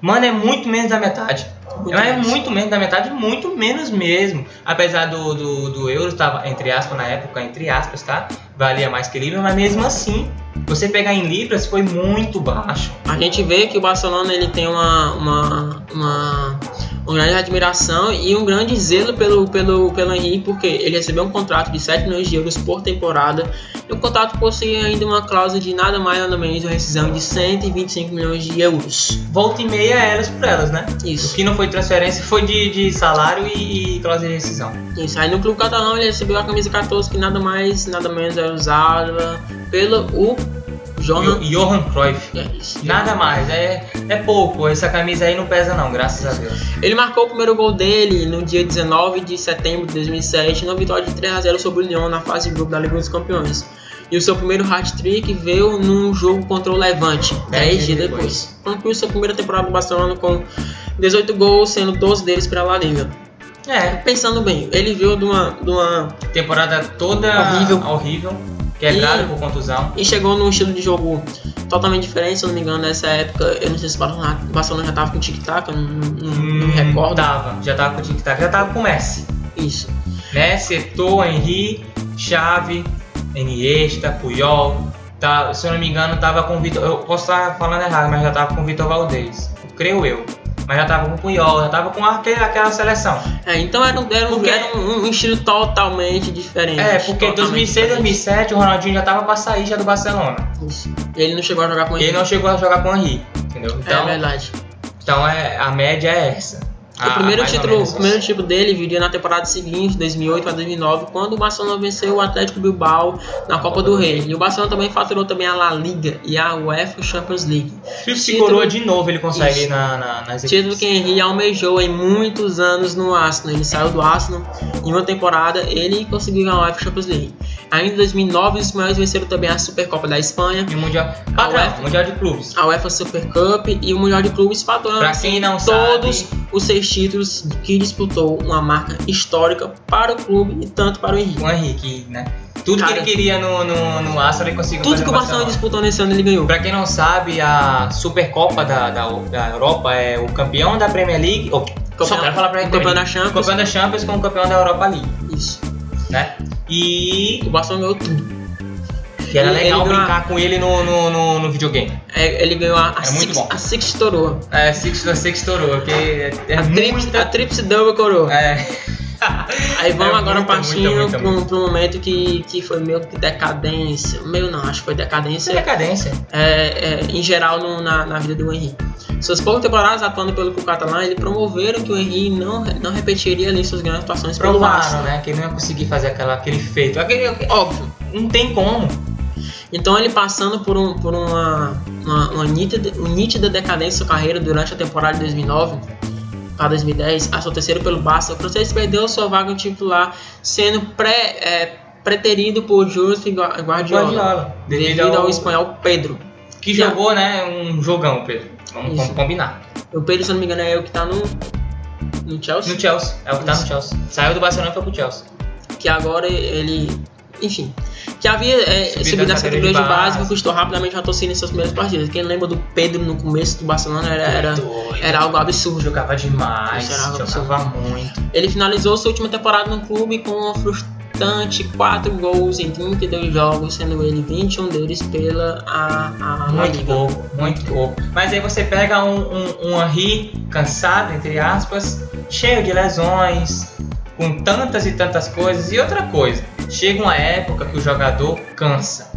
Mano, é muito menos da metade. Muito é muito menos da metade, muito menos mesmo. Apesar do, do, do euro estava, entre aspas, na época, entre aspas, tá? Valia mais que libra, mas mesmo assim, você pegar em libras foi muito baixo. A gente vê que o Barcelona ele tem uma, uma, uma, uma grande admiração e um grande zelo pelo, pelo, pelo Henrique, porque ele recebeu um contrato de 7 milhões de euros por temporada e o contrato possui ainda uma cláusula de nada mais nada menos de rescisão de 125 milhões de euros. Volta e meia elas por elas, né? O Isso. que não foi transferência foi de, de salário e, e cláusula de rescisão. Isso. Aí no clube catalão ele recebeu a camisa 14 que nada mais, nada menos era usada pelo o Johan. Jo- Johan Cruyff. É. Nada mais, é, é pouco. Essa camisa aí não pesa não, graças a Deus. Ele marcou o primeiro gol dele no dia 19 de setembro de 2007, na vitória de 3 a 0 sobre o Lyon na fase de grupo da Liga dos Campeões. E o seu primeiro hat-trick veio num jogo contra o Levante, 10 dias depois. Concluiu sua primeira temporada no Barcelona com 18 gols, sendo 12 deles pela La Liga. É, Pensando bem, ele veio de uma, de uma temporada toda Horrível. horrível. Quebrado E- por contusão. E chegou num estilo de jogo totalmente diferente, se eu não me engano, nessa época. Eu não sei se o Barcelona já tava com tic-tac, eu não, não, não- não me recordo. Tava, já tava com o tic-tac, já tava com o Messi. Isso. Messi, Eto'o, Henry, Xavi, Iniesta, Puyol. Tá, se eu não me engano, tava com o Vitor. Eu posso estar falando errado, mas já tava com o Vitor Valdez. Creio eu. Mas já tava com o Puyol, já tava com aquele, aquela seleção. É, então era, um- era, Porque- era um, um estilo totalmente diferente. É, porque totalmente 2006, diferente. 2007 o Ronaldinho já tava pra sair já do Barcelona. Isso. E ele não chegou a jogar com Ele não chegou a jogar com o Henry, entendeu? É Então, verdade. então é, a média é essa. O A- primeiro, título, o primeiro título dele viria na temporada seguinte, 2008 a 2009, quando o Barcelona venceu o Atlético Bilbao na Copa do Rei. E o Barcelona também faturou também a La Liga e a UEFA Champions League. Se Título- coroa de novo, ele consegue Isso. na, na, nas Título equipes. que Henry almejou em muitos anos no Arsenal. Ele saiu do Arsenal em uma temporada, ele conseguiu ganhar a UEFA Champions League. Ainda em 2009, os espanhóis venceram também a Supercopa da Espanha, E o Mundial. A UEFA. Mundial de Clubes. a UEFA Super Cup e o Mundial de Clubes faturando Pra quem não todos sabe, os seis títulos que disputou uma marca histórica para o clube e tanto para o Henrique. o Henrique, né? Tudo Cara, que ele queria no, no, no Arsenal ele conseguiu Tudo que o Barcelona disputou nesse ano ele ganhou. Pra quem não sabe, a Supercopa da, da, da Europa é o campeão da Premier League. Ou, só quero falar pra campeão da Champions. Campeão da Champions com o campeão da Europa League, Isso. né? E O Barcelona ganhou tudo. Que era Ele- legal ele brincar com ele no, no, no, no videogame. É, ele ganhou a, a, É muito Six, a Six Coroa. É, Six Six estourou, porque é, é a, trips, muita... a Trips Double Coroa. É. Aí vamos É agora muita, partindo para um, momento que, que foi meio que decadência. Meio não, acho que foi Isso é decadência decadência. é, é, em geral no- na, na vida do Henry. Suas poucas temporadas atuando pelo clube catalã, ele promoveram que o Henry não, não repetiria ali suas grandes atuações pelo Provaram, né? Que ele não ia conseguir fazer aquela, aquele feito. Aquele, Óbvio. não tem como. Então ele passando por, um, por uma, uma, uma nítida, nítida decadência da sua carreira durante a temporada de 2009 para 2010, a seu terceiro pelo Barça, o francês perdeu sua vaga titular, sendo pré, é, preterido por Gua- Guardiola, Guardiola. devido ao... espanhol Pedro. Que jogou, né? Um jogão, Pedro. Vamos, Isso. combinar. O Pedro, se não me engano, é o que tá no, no Chelsea, No Chelsea. É o que tá no. Chelsea. Saiu do Barcelona e foi pro Chelsea. que agora ele, enfim, que havia é, Subido subido nas categorias de base, base. conquistou rapidamente a torcida em suas primeiras partidas. Quem lembra do Pedro no começo do Barcelona era, era, era algo absurdo. Jogava demais. Jogava muito. Ele finalizou sua última temporada no clube com uma frustrante 4 gols em 32 jogos, sendo ele 21 deles pela a, a Muito Liga. pouco, muito pouco. Mas aí você pega um, um, um Henry cansado, entre aspas, cheio de lesões, com tantas e tantas coisas. E outra coisa, chega uma época que o jogador cansa.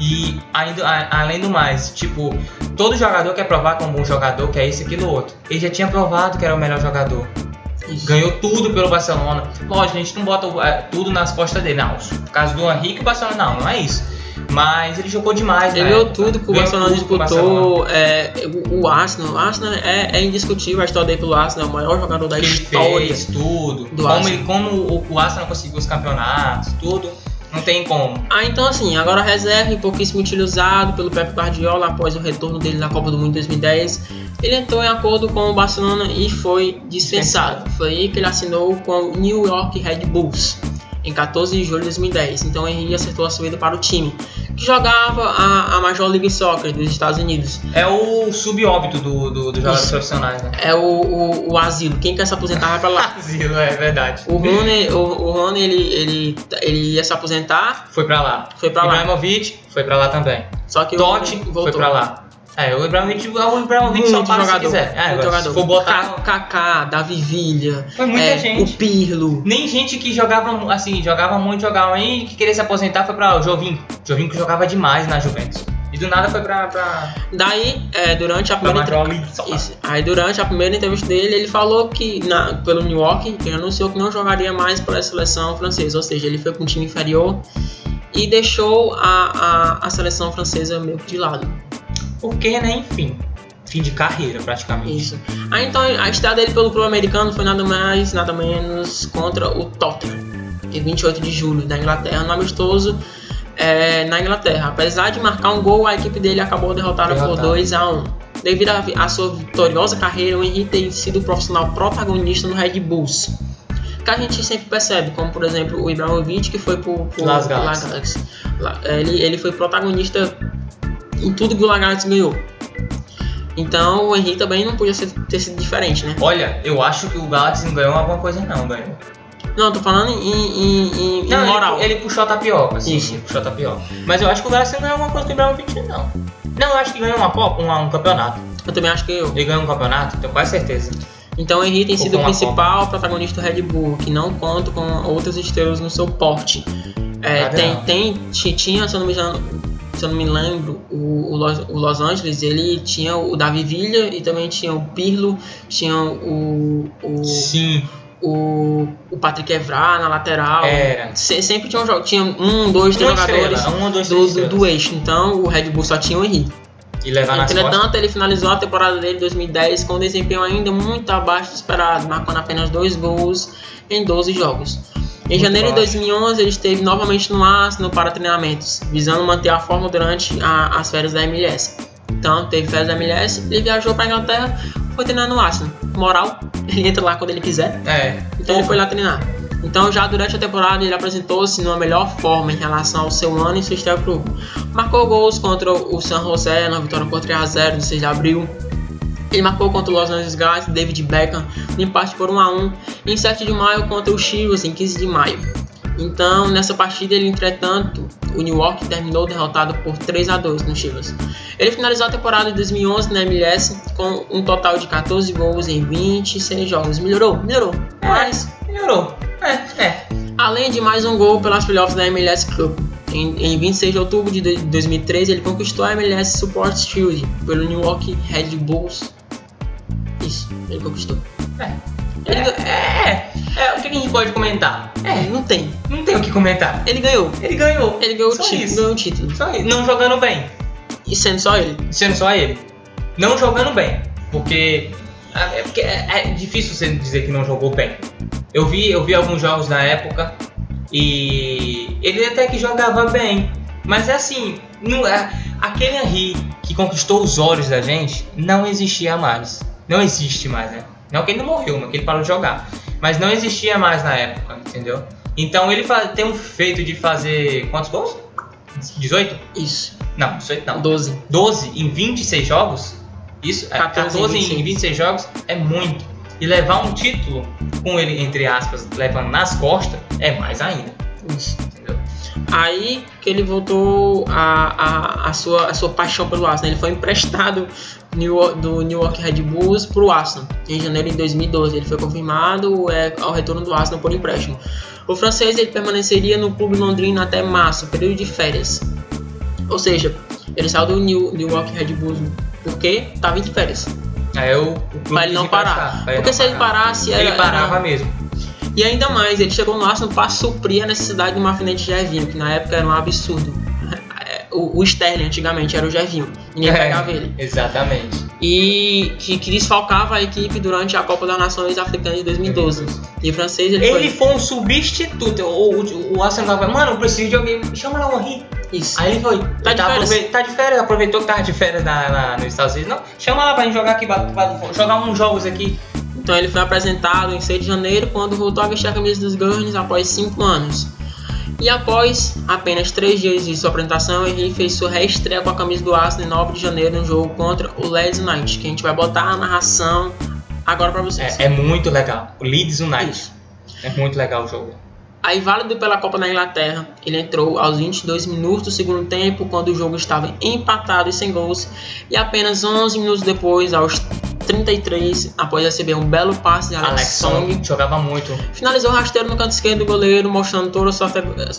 E ainda, além do mais, tipo, todo jogador quer provar que é um bom jogador, que é isso, aquilo, outro. Ele já tinha provado que era o melhor jogador. Isso. Ganhou tudo pelo Barcelona. Lógico, a gente não bota é, tudo nas costas dele. Não, no caso do Henrique, o Barcelona não, não é isso. Mas ele jogou demais, Ele na ganhou tudo que o Barcelona tudo com o disputou. é, o, Arsenal. O Arsenal é, é indiscutível a história dele pelo Arsenal, é o maior jogador da ele história. fez, tudo. do como, Arsenal. ele, como o, o Arsenal conseguiu os campeonatos, tudo. Não tem como. Ah, então assim, agora reserva e pouquíssimo utilizado pelo Pep Guardiola após o retorno dele na Copa do Mundo em 2010. Ele entrou em acordo com o Barcelona e foi dispensado. Foi aí que ele assinou com o New York Red Bulls em 14 de julho de 2010. Então Henry acertou a subida para o time, que jogava a, a Major League Soccer dos Estados Unidos. É o subóbito do, do, dos jogadores profissionais, né? É o, o, o asilo. Quem quer se aposentar vai para lá. Asilo, é verdade. O Rony, o, o Rony ele, ele, ele ia se aposentar, Foi pra lá. foi para lá. Ibrahimovic foi pra lá também. Só que Totti foi pra lá. É, o Ibrahimovic, o Ibrahimovic só para se jogador. quiser. É, muito jogador. Se for botar... Ka- Kaká, Davi Villa, Foi muita é, gente. o Pirlo. Nem gente que jogava, assim, jogava muito, jogava aí, que queria se aposentar foi pra o Jovinco. Jovinco jogava demais na Juventus. E do nada foi pra... pra... Daí, é, durante a primeira. Isso. Aí durante a primeira entrevista dele, ele falou que na, pelo New York, ele anunciou que não jogaria mais pela seleção francesa, ou seja, ele foi para um time inferior e deixou a, a, a seleção francesa meio que de lado. Porque, né, enfim, fim de carreira praticamente. Isso. Aí então a estreia dele pelo clube americano foi nada mais, nada menos contra o Tottenham, em 28 de julho, da Inglaterra, no amistoso é, na Inglaterra. Apesar de marcar um gol, a equipe dele acabou derrotada por Derrotada. 2 a 1 Devido à sua vitoriosa carreira, o Henry tem sido o profissional protagonista no Red Bulls. que a gente sempre percebe, como por exemplo o Ibrahimovic que foi pro, pro Las Galaxy. Ele, ele foi protagonista em tudo que o Galaxy ganhou. Então o Henry também não podia ser- ter sido diferente, né? Olha, eu acho que o Galaxy não ganhou alguma coisa não, ganhou. Não, eu tô falando em, em, em, em Não, moral. ele, ele puxou a tapioca, sim, Isso. ele puxou a tapioca. Mas eu acho que o Galaxy não ganhou alguma coisa com o Ibrahimovic, não. Não, eu acho que ganhou uma Copa, uma- um campeonato. Eu também acho que eu. Ele ganhou um campeonato, tenho quase certeza. Então o Henry tem sido o principal protagonista do Red Bull, que não conta com outras estrelas no seu porte. É, Nada tem, tem, ti- tinha, se eu não me engano, se eu não me lembro, o, o, Los, Angeles, ele tinha o Davi Villa e também tinha o Pirlo, tinha o, o, Sim, o, o Patrick Evra na lateral. era. Se- sempre tinha um jogo, tinha um, dois, três jogadores estrela, um dois, do, três do, do estrelas. eixo. Então o Red Bull só tinha o Henry. E levar nas. Entretanto, ele finalizou a temporada dele em 2010 com um desempenho ainda muito abaixo do esperado, marcando apenas dois gols em 12 jogos. Em Muito janeiro de baixo. 2011, ele esteve novamente no Arsenal para treinamentos, visando manter a forma durante a- as férias da MLS. Então, teve férias da MLS, ele viajou para a Inglaterra, foi treinar no Arsenal. Moral, ele entra lá quando ele quiser, É. então ele foi lá treinar. Então já durante a temporada ele apresentou-se numa melhor forma em relação ao seu ano e pro clube. Marcou gols contra o San José na vitória por 3 a 0 no 6 de abril. Ele marcou contra o Los Angeles Galaxy, David Beckham, no empate por 1 a 1 em 7 de maio contra o Chivas em 15 de maio. Então, nessa partida, ele, entretanto, o New York terminou derrotado por 3 a 2 no Chivas. Ele finalizou a temporada de 2011 na MLS com um total de 14 gols em 26 jogos. Melhorou? Melhorou. Mas Melhorou. É, é. Além de mais um gol pelas playoffs da MLS Cup. Em, em 26 de outubro de dois- 2013, ele conquistou a MLS Support Shield pelo New York Red Bulls. Isso, ele conquistou. É. Ele, É, é, é, o que a gente pode comentar? É, não tem. não tem o que comentar. Ele ganhou. Ele ganhou. Ele ganhou o Só título. isso. Ganhou o título. Só isso. Não jogando bem. E sendo só ele. Sendo só ele. Não jogando bem. Porque é, porque é- é difícil você dizer que não jogou bem. Eu vi, eu vi alguns jogos na época e ele até que jogava bem. Mas é assim, não, é, aquele Henry que conquistou os olhos da gente não existia mais. Não existe mais, né? Não que ele não morreu, não que ele parou de jogar. Mas não existia mais na época, entendeu? Então ele tem um feito de fazer quantos gols? 18? Isso. Não, 18 não. 12. 12 em 26 jogos, isso, é, 14 em 14 em 26. 26 jogos é muito. E levar um título com ele, entre aspas, levando nas costas, é mais ainda. Isso. Entendeu? Aí que ele voltou a, a, a, sua, a sua paixão pelo Arsenal. Ele foi emprestado New do New York Red Bulls para o Arsenal em janeiro de 2012. Ele foi confirmado é, ao retorno do Arsenal por empréstimo. O francês ele permaneceria no clube londrino até março, período de férias. Ou seja, ele saiu do New, New York Red Bulls porque estava de férias. Aí eu, o clube Para ele não parar. pra Porque não se ele parasse, ele era- parava era- mesmo. E ainda mais, ele chegou no Arsenal para suprir a necessidade de um alfinete Gervinho, que na época era um absurdo. O, o Sterling antigamente era o Gervinho, ninguém pegava ele. Exatamente. E que, que desfalcava a equipe durante a Copa das Nações Africanas de 2012. E o francês ele, Ele foi. foi um substituto. O, o, o Arsenal tava, mano, eu preciso de alguém. Chama lá o Henry. Isso. Aí ele foi. Tá de tava férias. aprove- tá de férias, aproveitou que tava de férias na, na, nos Estados Unidos. Não, chama lá pra gente jogar aqui, jogar uns jogos aqui. Então ele foi apresentado em 6 de janeiro, quando voltou a vestir a camisa dos Guardians após 5 anos. E após apenas 3 dias de sua apresentação, ele fez sua reestreia com a camisa do Arsenal em 9 de janeiro no jogo contra o Leeds United, que a gente vai botar a narração agora pra vocês. É, é muito legal. O Leeds United. Isso. É muito legal o jogo. Aí, válido pela Copa da Inglaterra, ele entrou aos 22 minutos do segundo tempo, quando o jogo estava empatado e sem gols, e apenas 11 minutos depois, aos 33, após receber um belo passe de Alex, Alex Song, Song jogava muito. finalizou rasteiro no canto esquerdo do goleiro, mostrando toda a sua,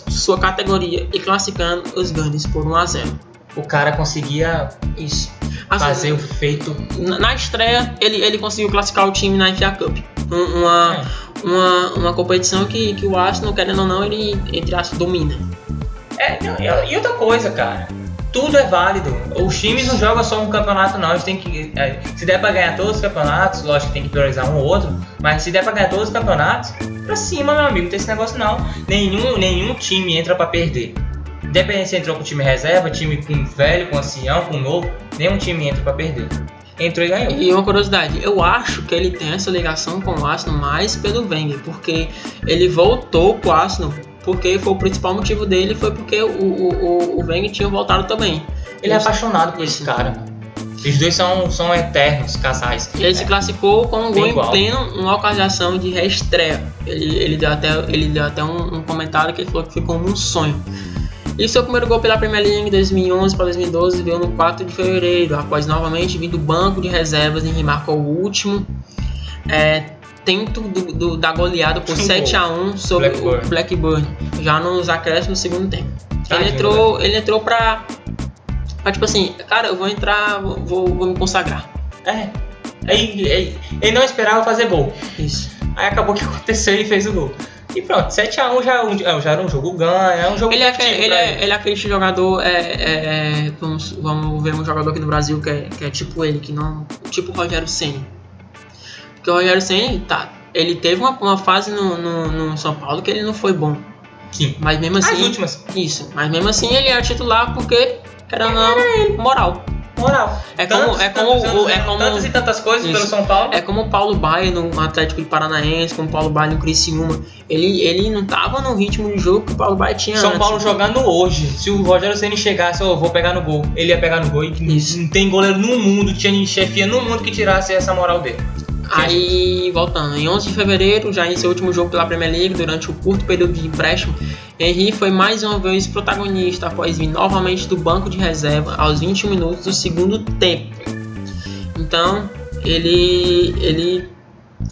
sua categoria e classificando os Gunners por 1 a 0. O cara conseguia Isso. Assim, fazer o feito. na, na estreia, ele, ele conseguiu classificar o time na FA Cup. Um- Uma, É. uma, uma competição que, que o Arsenal, querendo ou não, ele, entre aspas, domina. É, não, e- e outra coisa, cara. Tudo é válido. Os times não jogam só um campeonato, não. Eles têm que. é, se der pra ganhar todos os campeonatos, lógico que tem que priorizar um ou outro. Mas se der pra ganhar todos os campeonatos, pra cima, meu amigo. Não tem esse negócio, não. Nenhum, nenhum time entra pra perder. Independente se entrou com time reserva, time com velho, com ancião, com novo, nenhum time entra pra perder. entrou e ganhou. E uma curiosidade, eu acho que ele tem essa ligação com o Arsenal mais pelo Wenger, porque ele voltou pro Arsenal porque foi o principal motivo dele foi porque o, o, o Wenger tinha voltado também. Ele é apaixonado por esse cara. Os dois são, são eternos casais. Ele é. se classificou com um gol em pleno, uma ocasião de reestreia. Ele, ele deu até, ele deu até um, um comentário que ele falou que ficou um sonho. E seu primeiro gol pela Premier League em 2011 para 2012 veio no 4 de fevereiro, após novamente vir do banco de reservas e marcou o último é, tento do, do, da goleada por 7 a 1 sobre Blackburn. o Blackburn, já nos acréscimos do segundo tempo. Ele entrou, ele entrou pra, pra, tipo assim, cara, eu vou entrar, vou, vou me consagrar. É. Aí, ele não esperava fazer gol. Isso. Aí acabou que aconteceu e fez o gol. E pronto, 7x1 já, é um, é, já era um jogo ganho, é um jogo Ele é, aquele, ele, é, ele é aquele jogador, é, é, é, vamos, vamos ver um jogador aqui no Brasil que é, que é tipo ele, que não. Tipo o Rogério Senna. Porque o Rogério Senna, tá, ele teve uma, uma fase no, no, no, São Paulo que ele não foi bom. Sim. Mas mesmo assim. As últimas. Isso. Mas mesmo assim ele era titular porque era não moral. Moral. É como, é como, é como tantas e tantas coisas isso. pelo São Paulo. É como o Paulo Baia no Atlético de Paranaense, como o Paulo Baia no Criciúma. Ele, ele não tava no ritmo de jogo que o Paulo Baia tinha São antes. Paulo jogando hoje. Se o Rogério Ceni chegasse, eu oh, vou pegar no gol, ele ia pegar no gol. E isso. Não tem goleiro no mundo, tinha chefia no mundo que tirasse essa moral dele. Aí, voltando, em 11 de fevereiro, já em seu último jogo pela Premier League, durante o curto período de empréstimo, Henry foi mais uma vez protagonista após vir novamente do banco de reserva aos 20 minutos do segundo tempo. Então, ele, ele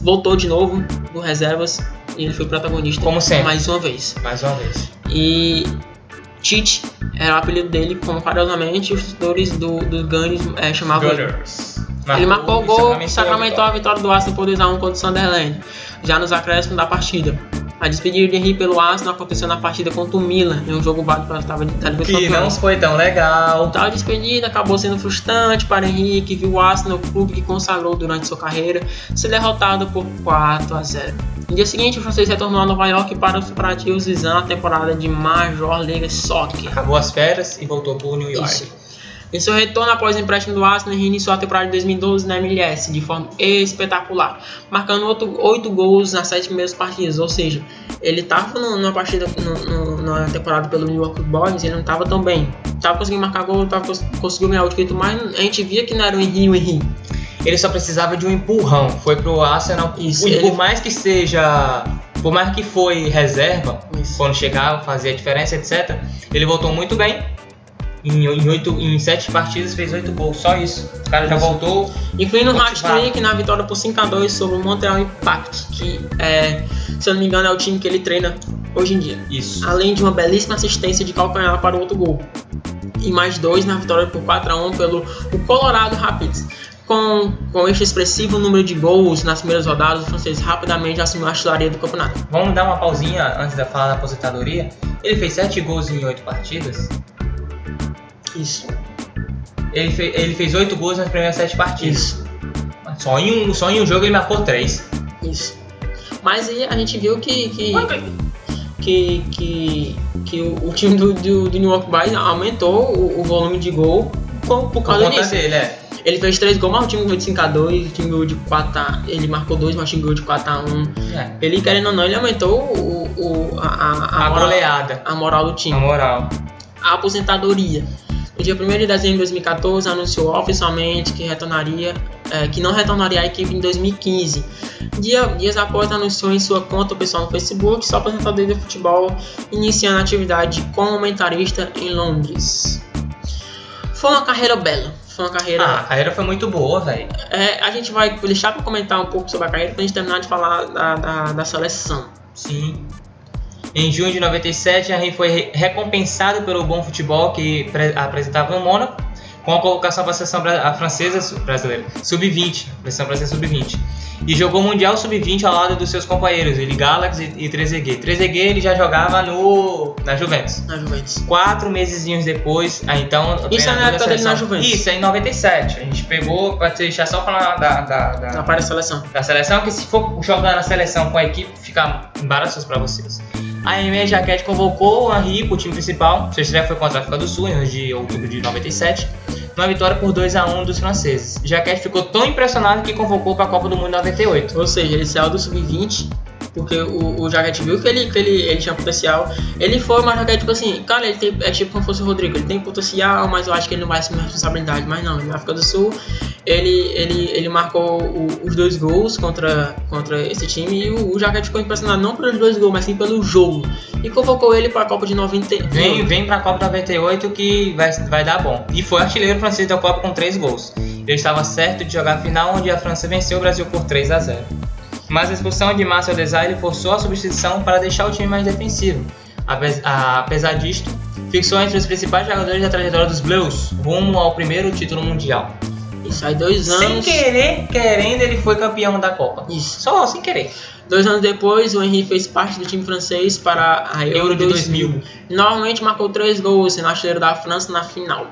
voltou de novo do reservas e ele foi protagonista Como sempre. mais uma vez. Mais uma vez. E Tite era o apelido dele, como curiosamente os torcedores do, do Gunners é, chamavam Gunners. Marcou, ele marcou o gol e sacramentou a vitória do Arsenal por 2x1 contra o Sunderland, já nos acréscimos da partida. A despedida de Henry pelo Arsenal aconteceu na partida contra o Milan, em um jogo válido para estava de Que não foi tão legal. Tal despedida acabou sendo frustrante para Henry, que viu o Arsenal, o clube que consagrou durante sua carreira, ser derrotado por 4 a 0. No dia seguinte, o francês retornou a Nova York para os preparativos visando a temporada de Major League Soccer. Acabou as férias e voltou para o New York. Isso. Em seu retorno após o empréstimo do Arsenal, reiniciou a temporada de 2012 na MLS de forma espetacular, marcando oito gols nas sete primeiras partidas. Ou seja, ele estava numa partida no, no, na temporada pelo New York Boys, ele não estava tão bem. Estava conseguindo marcar gol, tava, conseguiu ganhar o título, mas a gente via que não era o Henry o Henry. Ele só precisava de um empurrão. Foi pro Arsenal. Isso, e ele... Por mais que seja por mais que foi reserva, Isso. quando chegava, fazia a diferença, etc., ele voltou muito bem em, em, oito, em sete partidas fez oito gols, só isso. O cara já voltou. Incluindo o hat-trick na vitória por 5x2 sobre o Montreal Impact, que é, se eu não me engano é o time que ele treina hoje em dia. Isso. Além de uma belíssima assistência de calcanhar para o outro gol. E mais dois na vitória por 4x1 pelo o Colorado Rapids. Com, com este expressivo número de gols nas primeiras rodadas, o francês rapidamente assumiu a artilharia do campeonato. Vamos dar uma pausinha antes de falar da aposentadoria. Ele fez 7 gols em 8 partidas. Isso. Ele, fe ele fez 8 gols nas primeiras 7 partidas. Isso. Só em, um, só em um jogo ele marcou 3. Isso. Mas aí a gente viu que. que... Que, que, que o, o time do, do, do, New York Boys aumentou o, o, volume de gol por, por causa disso. Dele, é. Ele fez 3 gols, mas o time ganhou de 5x2, o time ganhou de 4x... Ele marcou 2, mas o time ganhou de 4x1. É. Ele, querendo ou não, ele aumentou o, o, a, a, a, a moral, goleada. A moral do time. A moral. A aposentadoria. No dia 1 de dezembro de 2014, anunciou oficialmente que, retornaria, é, que não retornaria à equipe em 2015. Dia, dias após, anunciou em sua conta pessoal no Facebook sua aposentadoria de futebol, iniciando a atividade de comentarista em Londres. Foi uma carreira bela. Foi uma carreira. Ah, a carreira foi muito boa, velho. É, a gente vai deixar para comentar um pouco sobre a carreira para a gente terminar de falar da, da, da seleção. Sim. Em junho de 97, Henry foi recompensado pelo bom futebol que apresentava no Mônaco, com a colocação para a seleção francesa brasileira, sub-20, seleção francesa sub-20. E jogou o Mundial Sub-20 ao lado dos seus companheiros, ele Galax e, e Trezeguet. Trezeguet ele já jogava no na Juventus. Na Juventus. Quatro meses depois, ah, então... Isso é na época dele na Juventus. Isso, é em 97. A gente pegou, para deixar só falar da... Da, da, da, da seleção. Da seleção, que se for jogar na seleção com a equipe, fica embaraçoso para vocês. A ME Jaquete convocou o Henry para o time principal. Seu estreia foi contra a África do Sul em de outubro de 97. numa vitória por 2 a 1 dos franceses. Jaquete ficou tão impressionado que convocou para a Copa do Mundo 98. Ou seja, ele saiu do sub-20 porque o, o Jaquete viu que ele, que ele, ele tinha potencial. Ele foi, mas Jaquete, tipo assim, cara, ele tem, é tipo como fosse o Rodrigo, ele tem potencial, mas eu acho que ele não vai assumir responsabilidade. Mas não, na África do Sul, ele, ele, ele marcou o, os dois gols contra, contra esse time e o, o Jaquete ficou impressionado não pelos dois gols, mas sim pelo jogo. E convocou ele para a Copa de 90. Vem, vem para a Copa 98 que vai, vai dar bom. E foi artilheiro francês da Copa com três gols. Ele estava certo de jogar a final onde a França venceu o Brasil por 3 a 0 mas a expulsão de Marcel Desailly forçou a substituição para deixar o time mais defensivo. Apesar disto, fixou entre os principais jogadores da trajetória dos Blues, rumo ao primeiro título mundial. Isso aí, dois anos. Sem querer, querendo, ele foi campeão da Copa. Isso. Só sem querer. Dois anos depois, o Henry fez parte do time francês para a Euro, Euro de 2000. 2000. Normalmente marcou três gols, sendo artilheiro da França na final.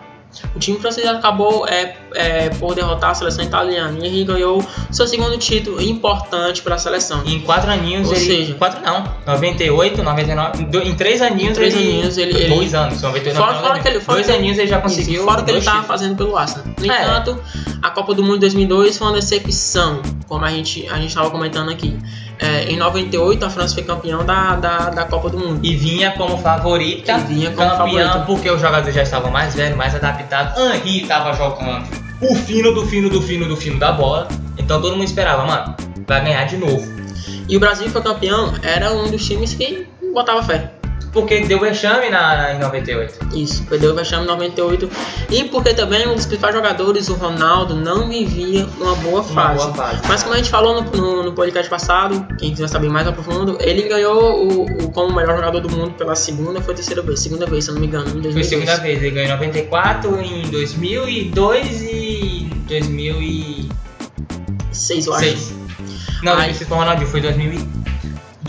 O time francês acabou é, é, por derrotar a seleção italiana e Henry ganhou seu segundo título importante para a seleção. Em quatro aninhos, Ou ele, seja, quatro não, 98, 99, em três aninhos, em três ele, aninhos ele, dois anos, 98, fora, 99, fora que ele, fora dois que, aninhos ele já conseguiu. Fora que ele estava fazendo pelo Arsenal. No É. entanto, a Copa do Mundo de 2002 foi uma decepção, como a gente a gente estava comentando aqui. É, em 98 a França foi campeão da, da, da Copa do Mundo. E vinha como favorita, E vinha como campeão, favorita. porque os jogadores já estavam mais velhos, mais adaptados. Henry estava jogando o fino do fino do fino do fino da bola. Então todo mundo esperava, mano, vai ganhar de novo. E o Brasil foi campeão, era um dos times que botava fé. Porque deu vexame na, em 98. Isso, perdeu o vexame em 98. E porque também um dos principais jogadores, o Ronaldo, não vivia uma boa fase. boa fase. Mas como a gente falou no, no, no podcast passado, quem quiser saber mais a profundo, ele ganhou o, o como melhor jogador do mundo pela segunda, foi a terceira vez, segunda vez, se eu não me engano, em Foi a 2002. segunda vez, ele ganhou em 94, em 2002 e 2006. Seis, eu acho. Não, Ai. esse foi o Ronaldinho, foi 2000, e-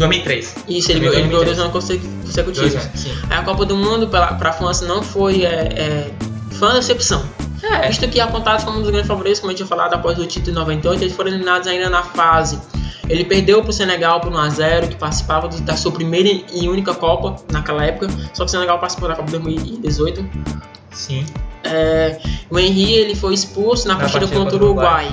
2003. Isso, ele, ele ganhou dois anos consec- consecutivos. Dois anos, sim. Aí a Copa do Mundo para a França não foi. É, é, foi uma decepção. É, Visto que apontados como um dos grandes favoritos, como gente tinha falado após o título em 98, eles foram eliminados ainda na fase. Ele perdeu para o Senegal por 1x0, que participava da sua primeira e única Copa naquela época. Só que o Senegal participou da Copa de 2018. sim. É, o Henry ele foi expulso na, Na partida partida contra o o Uruguai,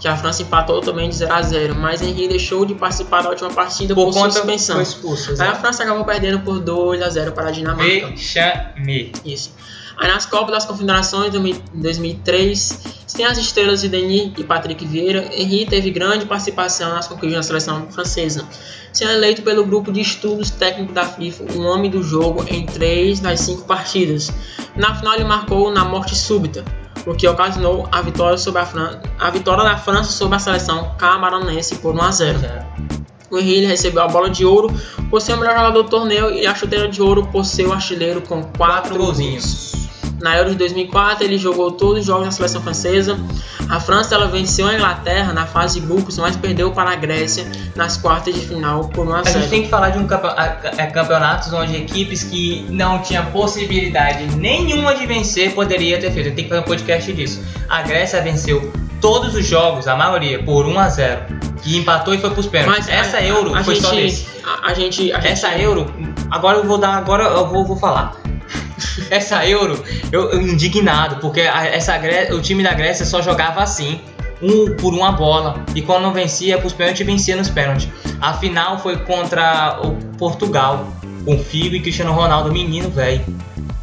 que a França empatou também de 0 a 0 Mas Henry deixou de participar da última partida por, Por conta suspensão. foi expulso. Aí a. França acabou perdendo por 2 a 0 para a Dinamarca. Vexame. Isso. Aí nas Copas das Confederações de 2003, sem as estrelas de Denis e Patrick Vieira, Henry teve grande participação nas conquistas da seleção francesa, sendo eleito pelo grupo de estudos técnicos da FIFA o homem do jogo em três das cinco partidas. Na final ele marcou na morte súbita, o que ocasionou a vitória, sobre a, Fran a vitória da França sobre a seleção camaronense por 1 a 0. O Henry recebeu a bola de ouro por ser o melhor jogador do torneio e a chuteira de ouro por ser o artilheiro com quatro Quatro golzinhos. Na Euro de 2004, ele jogou todos os jogos da seleção francesa. A França ela venceu a Inglaterra na fase de grupos, mas perdeu para a Grécia nas quartas de final por 1 a A gente 0. tem que falar de um a- campeonatos onde equipes que não tinham possibilidade nenhuma de vencer poderia ter feito. Tem que fazer um podcast disso. A Grécia venceu todos os jogos, a maioria, por 1 a 0 E empatou e foi pros pênaltis. Essa a- Euro a, foi gente, só desse. A, a gente, a gente- Essa Euro, agora eu vou dar, agora eu vou, vou falar. Essa Euro, eu, eu indignado, porque a- essa o time da Grécia só jogava assim, um por uma bola, e quando não vencia pros pênaltis, vencia nos pênaltis. A final foi contra o Portugal, com Figo e Cristiano Ronaldo, menino velho.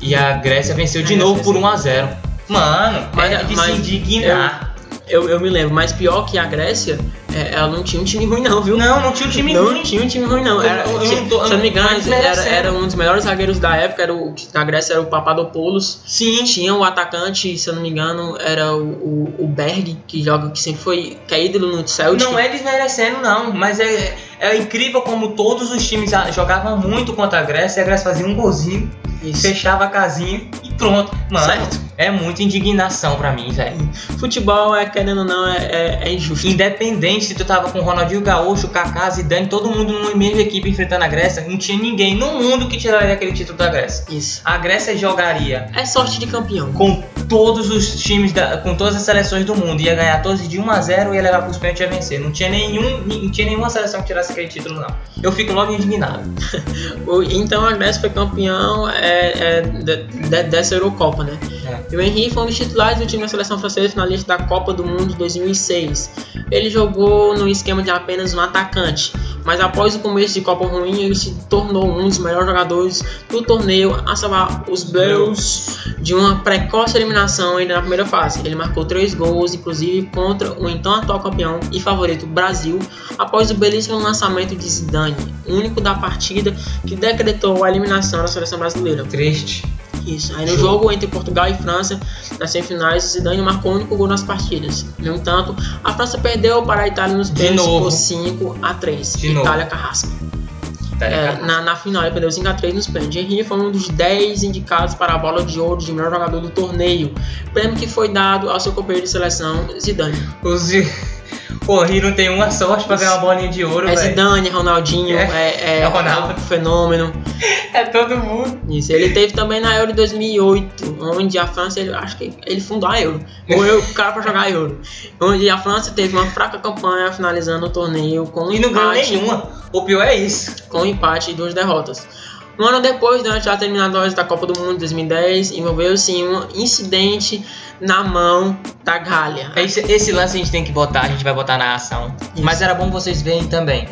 E a Grécia venceu de É, novo por sim. 1 a 0 Mano, Mas- é de mas se indignar. eu, eu me lembro, mas pior que a Grécia, é, ela não tinha um time ruim não, viu? Não, não tinha um time não ruim. tinha um time ruim não. Era, Eu- eu não tô- se eu não me engano, era, era um dos melhores zagueiros da época, era o, da Grécia era o Papadopoulos. Sim, Tinha o atacante, se eu não me engano, era o, o, o Berg, que joga, que sempre foi, que é ídolo no Celtic. Não é desmerecendo, não, mas é, é incrível como todos os times jogavam muito contra a Grécia e a Grécia fazia um golzinho, Isso. fechava a casinha pronto. Mano, Certo. é muita indignação pra mim, velho. Futebol, é, querendo ou não, é, é, é injusto. Independente se tu tava com Ronaldinho Gaúcho, Kaká, Zidane, todo mundo numa mesma equipe enfrentando a Grécia, não tinha ninguém no mundo que tiraria aquele título da Grécia. Isso. A Grécia jogaria É sorte de campeão. com todos os times, da, com todas as seleções do mundo, ia ganhar todos de 1 a 0 e ia levar pros pênaltis e ia vencer. Não tinha, nenhum, não tinha nenhuma seleção que tirasse aquele título, não. Eu fico logo indignado. Então a Grécia foi campeão é, é, de- de- dessa Eurocopa, né? É. E o Henry foi um dos titulares do time da seleção francesa finalista da Copa do Mundo de 2006. Ele jogou no esquema de apenas um atacante, mas após o começo de Copa ruim, ele se tornou um dos melhores jogadores do torneio a salvar os Blues de uma precoce eliminação ainda na primeira fase. Ele marcou três gols, inclusive contra o então atual campeão e favorito Brasil, após o belíssimo lançamento de Zidane, único da partida que decretou a eliminação da seleção brasileira. Triste. Isso. Aí no jogo entre Portugal e França, nas semifinais, Zidane marcou o único gol nas partidas. No entanto, a França perdeu para a Itália nos pênaltis por 5 a 3. De Itália novo. Carrasco. É, na, na, final ele perdeu 5x3 nos pênaltis. Henry foi um dos 10 indicados para a bola de ouro de melhor jogador do torneio, prêmio que foi dado ao seu companheiro de seleção, Zidane. O Zidane Pô, não tem uma sorte pra ganhar uma bolinha de ouro, É véio. Zidane, Ronaldinho, é, é, é, é Ronaldo. É fenômeno. É todo mundo. Isso, ele teve também na Euro de 2008, onde a França, ele, acho que ele fundou a Euro. Ou eu, o cara pra jogar a Euro. Onde a França teve uma fraca campanha finalizando o torneio com um E não ganhou nenhuma. O pior é isso. Com um empate e duas derrotas. Um ano depois, durante as eliminatórias da Copa do Mundo de 2010, envolveu-se em um incidente na mão da Galha. Esse, esse, lance a gente tem que botar, a gente vai botar na ação. Isso. Mas era bom vocês verem também.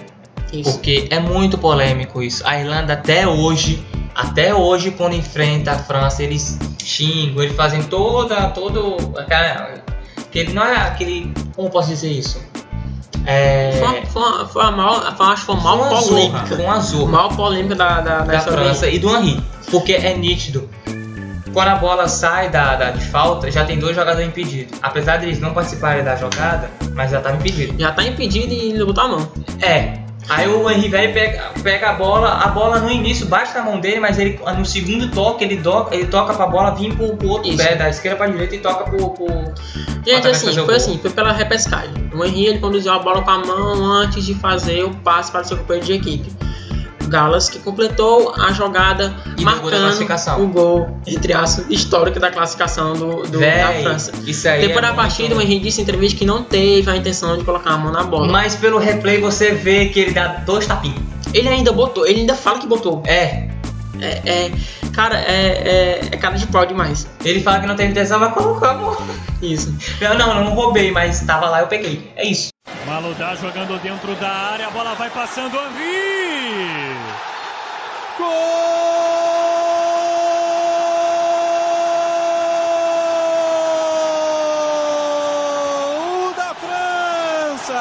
Isso. Porque é muito polêmico isso. A Irlanda até hoje, até hoje, quando enfrenta a França, eles xingam, eles fazem toda, todo aquele, não é aquele, como posso dizer isso? É... Foi, foi, foi, a mal, foi, acho que foi a mal polêmica. Foi uma. Mal polêmica da, da, da, da França e do Henri. Porque é nítido. Quando a bola sai da, da, de falta, já tem dois jogadores impedidos. Apesar deles não participarem da jogada, mas já tá impedido. Já tá impedido e ele botar a mão. É. Aí o Henry velho pega, pega a bola, a bola no início bate na mão dele, mas ele no segundo toque ele, do, ele toca pra bola vir pro, pro outro Isso. pé, da esquerda pra direita e toca pro. pro Gente, assim, foi assim, foi pela repescagem. O Henry ele conduziu a bola com a mão antes de fazer o passe para o seu companheiro de equipe. Galas, que completou a jogada e marcando o gol, entre aspas, histórico da classificação do, do Véi, da França. Isso aí Depois é da partida, o Henrique disse em entrevista que não teve a intenção de colocar a mão na bola. Mas pelo replay você vê que ele dá dois tapinhos. Ele ainda botou, ele ainda fala que botou. É. É, é cara, é, é, é, cara de pau demais. Ele fala que não teve intenção, mas colocamos. Isso. Não, não, não roubei, mas tava lá eu peguei. É isso. Maludá jogando dentro da área, a bola vai passando, Henri! Gol da França!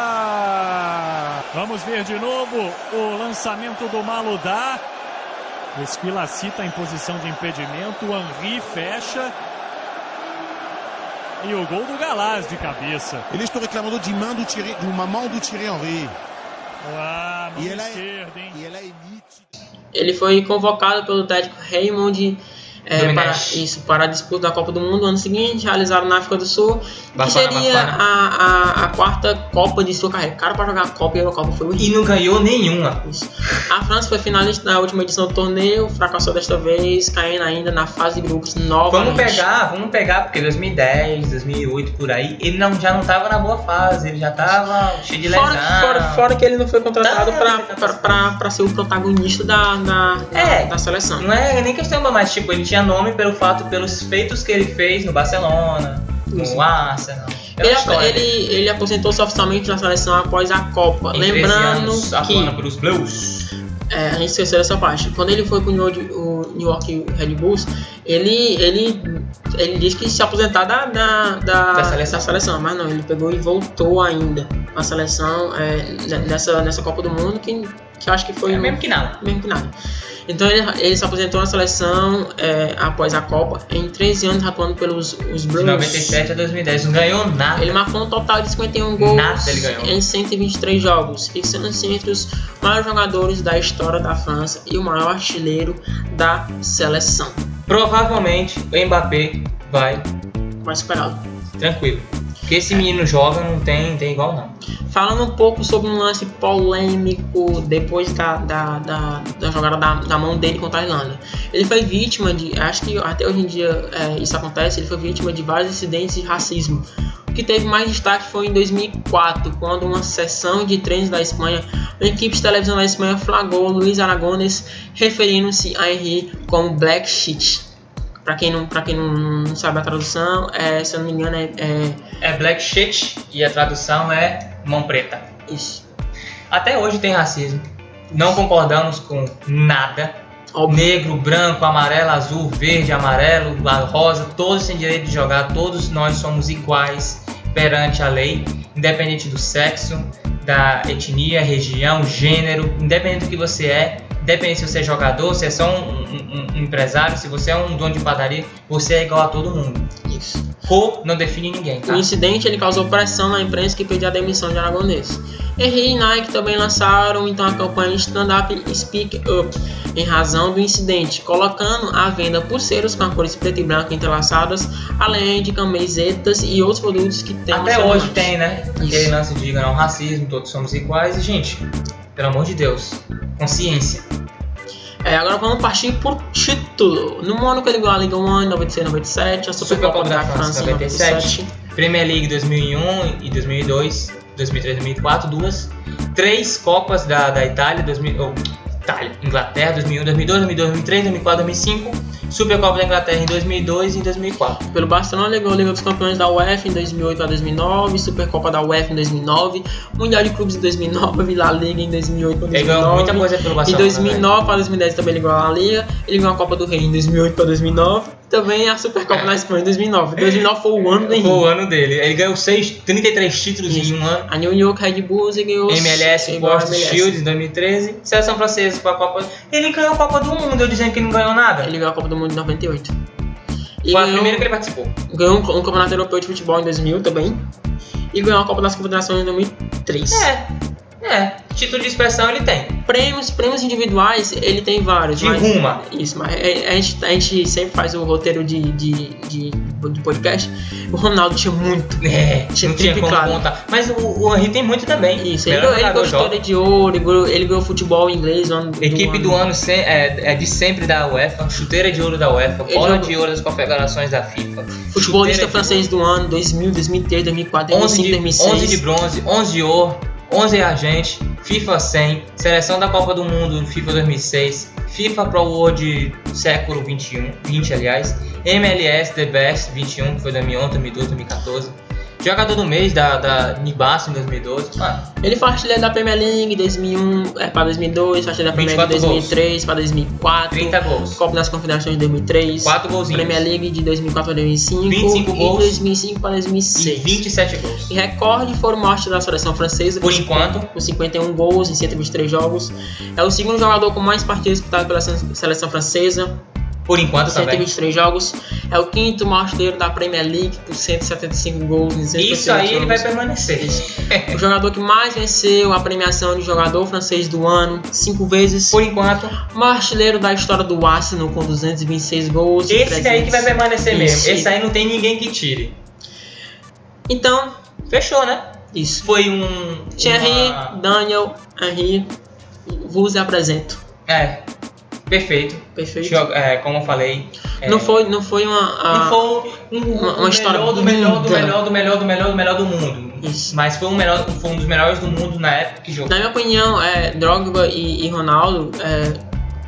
Vamos ver de novo o lançamento do Maludá. Esquilacita em posição de impedimento, Henri fecha e o gol do Galaz de cabeça. Eles estão reclamando de, mão do Thierry, de uma mão do Thierry Henry. Ah, mão e ela esquerda, hein? E ela é elite. Ele foi convocado pelo técnico Raymond é, para, isso, para a disputa da Copa do Mundo no ano seguinte, realizado na África do Sul, que seria a, a, a, quarta Copa de sua carreira. Cara para jogar a Copa e a Copa foi horrível. E não ganhou nenhuma. Isso. A França foi finalista na última edição do torneio, fracassou desta vez, caindo ainda na fase de grupos novamente. Vamos pegar, vamos pegar, porque 2010, 2008, por aí, ele não, já não estava na boa fase, ele já estava cheio de lesão. Fora, fora, fora, que ele não foi contratado tá, para ser o protagonista da, da, é, da, seleção. Não é nem questão, mas tipo, ele tinha tinha nome pelo fato, pelos feitos que ele fez no Barcelona, no Arsenal. Ele, ele, ele aposentou-se oficialmente na seleção após a Copa. Lembrando anos, que. Pelos Blues. É, a gente esqueceu essa parte. Quando ele foi pro New York, o New York Red Bulls, ele, ele, ele disse que se aposentar da, da, da, da, seleção. da seleção. mas não, ele pegou e voltou ainda à seleção é, nessa, nessa Copa do Mundo, que, que eu acho que foi. É mesmo que nada. Mesmo que nada. Então ele, ele se aposentou na seleção é, após a Copa, em 13 anos atuando pelos os Blues. De 97 a 2010, não ganhou nada. Ele marcou um total de 51 gols em 123 jogos, fixando-se entre os maiores jogadores da história da França e o maior artilheiro da seleção. Provavelmente o Mbappé vai. Vai superá-lo. Tranquilo. Que esse menino joga não tem, tem igual não. Falando um pouco sobre um lance polêmico depois da, da, da, da jogada da, da, mão dele contra a Irlanda. Ele foi vítima de, acho que até hoje em dia é, isso acontece, ele foi vítima de vários incidentes de racismo. O que teve mais destaque foi em 2004, quando uma sessão de treinos da Espanha, uma equipe de televisão da Espanha flagrou Luiz Aragones referindo-se a Henry como Black Sheet Pra quem não, pra quem não, não sabe a tradução, é, se eu não me engano, é, é É black shit e a tradução é mão preta. isso. Até hoje tem racismo. Não concordamos com nada. Óbvio. Negro, branco, amarelo, azul, verde, amarelo, rosa, todos têm direito de jogar, todos nós somos iguais perante a lei, independente do sexo, da etnia, região, gênero, independente do que você é, independente se você é jogador, se é só um, um- um empresário, se você é um dono de padaria, você é igual a todo mundo. Isso. Cor não define ninguém, tá? O incidente ele causou pressão na imprensa que pediu a demissão de Aragonês. Henry e Nike também lançaram então a campanha Stand Up Speak Up em razão do incidente, colocando à venda pulseiras com cores preto e branco entrelaçadas, além de camisetas e outros produtos que tem Até hoje tem, né? Aquele Isso. lance de não racismo, todos somos iguais. E, gente, pelo amor de Deus, consciência. É, agora vamos partir por título. No que ele ganhou a Liga 1 em 96 97, a Supercopa Supercopa da, da França em 97. 97. Premier League 2001 e 2002, 2003 2004, duas. Três Copas da, da Itália, 2000, oh, Itália, Inglaterra, 2001, 2002, 2002, 2003, 2004, 2005. Supercopa da Inglaterra em 2002 e em 2004. Pelo Barcelona, ligou a Liga dos Campeões da UEFA em 2008 a 2009, Supercopa da UEFA em 2009, Mundial de Clubes em 2009, La Liga em 2008 a Ele ganhou 2009. muita coisa pelo Em Barcelona. né? 2009 para 2010 também ligou a La Liga, ele ganhou a Copa do Rei em 2008 para 2009, também a Supercopa na Espanha em 2009. 2009 foi o ano do velho. Foi o ano dele. Ele ganhou seis, 33 títulos Isso. em um ano. A New York Red Bulls ganhou MLS igual a Sports MLS. Shield em 2013. Seleção francesa foi a Copa. Ele ganhou a Copa do Mundo, eu dizendo que ele não ganhou nada. Ele ganhou a Copa do Mundo em 98. E Foi a ganhou, primeira que ele participou. ganhou um, um campeonato europeu de futebol em 2000 também. E ganhou a Copa das Confederações em 2003. É, é. Título de expressão ele tem. Prêmios, prêmios individuais, ele tem vários. De mas, ruma. Isso, mas a, a gente, a gente sempre faz o roteiro de, de, de, de podcast. O Ronaldo tinha muito. É, Tinha não tinha como triplicado. contar. Mas o, o Henry tem muito também. Isso, ele, ele ganhou chuteira de ouro, ele ganhou, ele ganhou futebol inglês. Ano, Equipe do ano se- é, é de sempre da UEFA, chuteira de ouro da UEFA, Ele bola jogou- de ouro das confederações da FIFA. Futebolista francês do ano, 2000, 2003, 2004, 11 2005, de, 2006. 11 de bronze, 11 de ouro, 11 argente, FIFA 100, seleção da Copa do Mundo FIFA 2006, FIFA Pro World século 21, 20 aliás, MLS The Best 21, que foi 2011, 2012, 2014. Jogador do mês da, da Nibasso em 2012. Mano, Ele foi artilheiro da Premier League 2001 é, para 2002, foi artilheiro da Premier League 24 2003 para 2004, 30 gols, Copa das Confederações de 2003, 4 golzinhos Premier League de 2004 a 2005 25 e gols 2005 para e 2006. 27 gols. E recorde foram morte da seleção francesa Por com enquanto, com 51 gols em 123 jogos. É o segundo jogador com mais partidas disputadas pela seleção francesa, por enquanto também. 123 jogos. É o quinto maior artilheiro da Premier League com 175 gols em 128 Isso aí ele vai jogos. permanecer. O jogador que mais venceu a premiação de jogador francês do ano, cinco vezes. Por enquanto, O maior artilheiro da história do Arsenal com 226 gols. e esse daí que vai 300. permanecer Isso. mesmo. Esse aí não tem ninguém que tire. Então, Fechou, né? isso. Foi um. Thierry, uma- Daniel, Henry, vos apresento. É, perfeito. Perfeito. Joga- é, como eu falei. é, Não foi, não foi uma. a- Não foi um, uma- um uma história melhor do melhor, do melhor, do melhor, do melhor, do melhor do mundo. Isso. Mas foi um, melhor, foi um dos melhores do mundo na época que jogou. Na minha opinião, é, Drogba e, e Ronaldo é,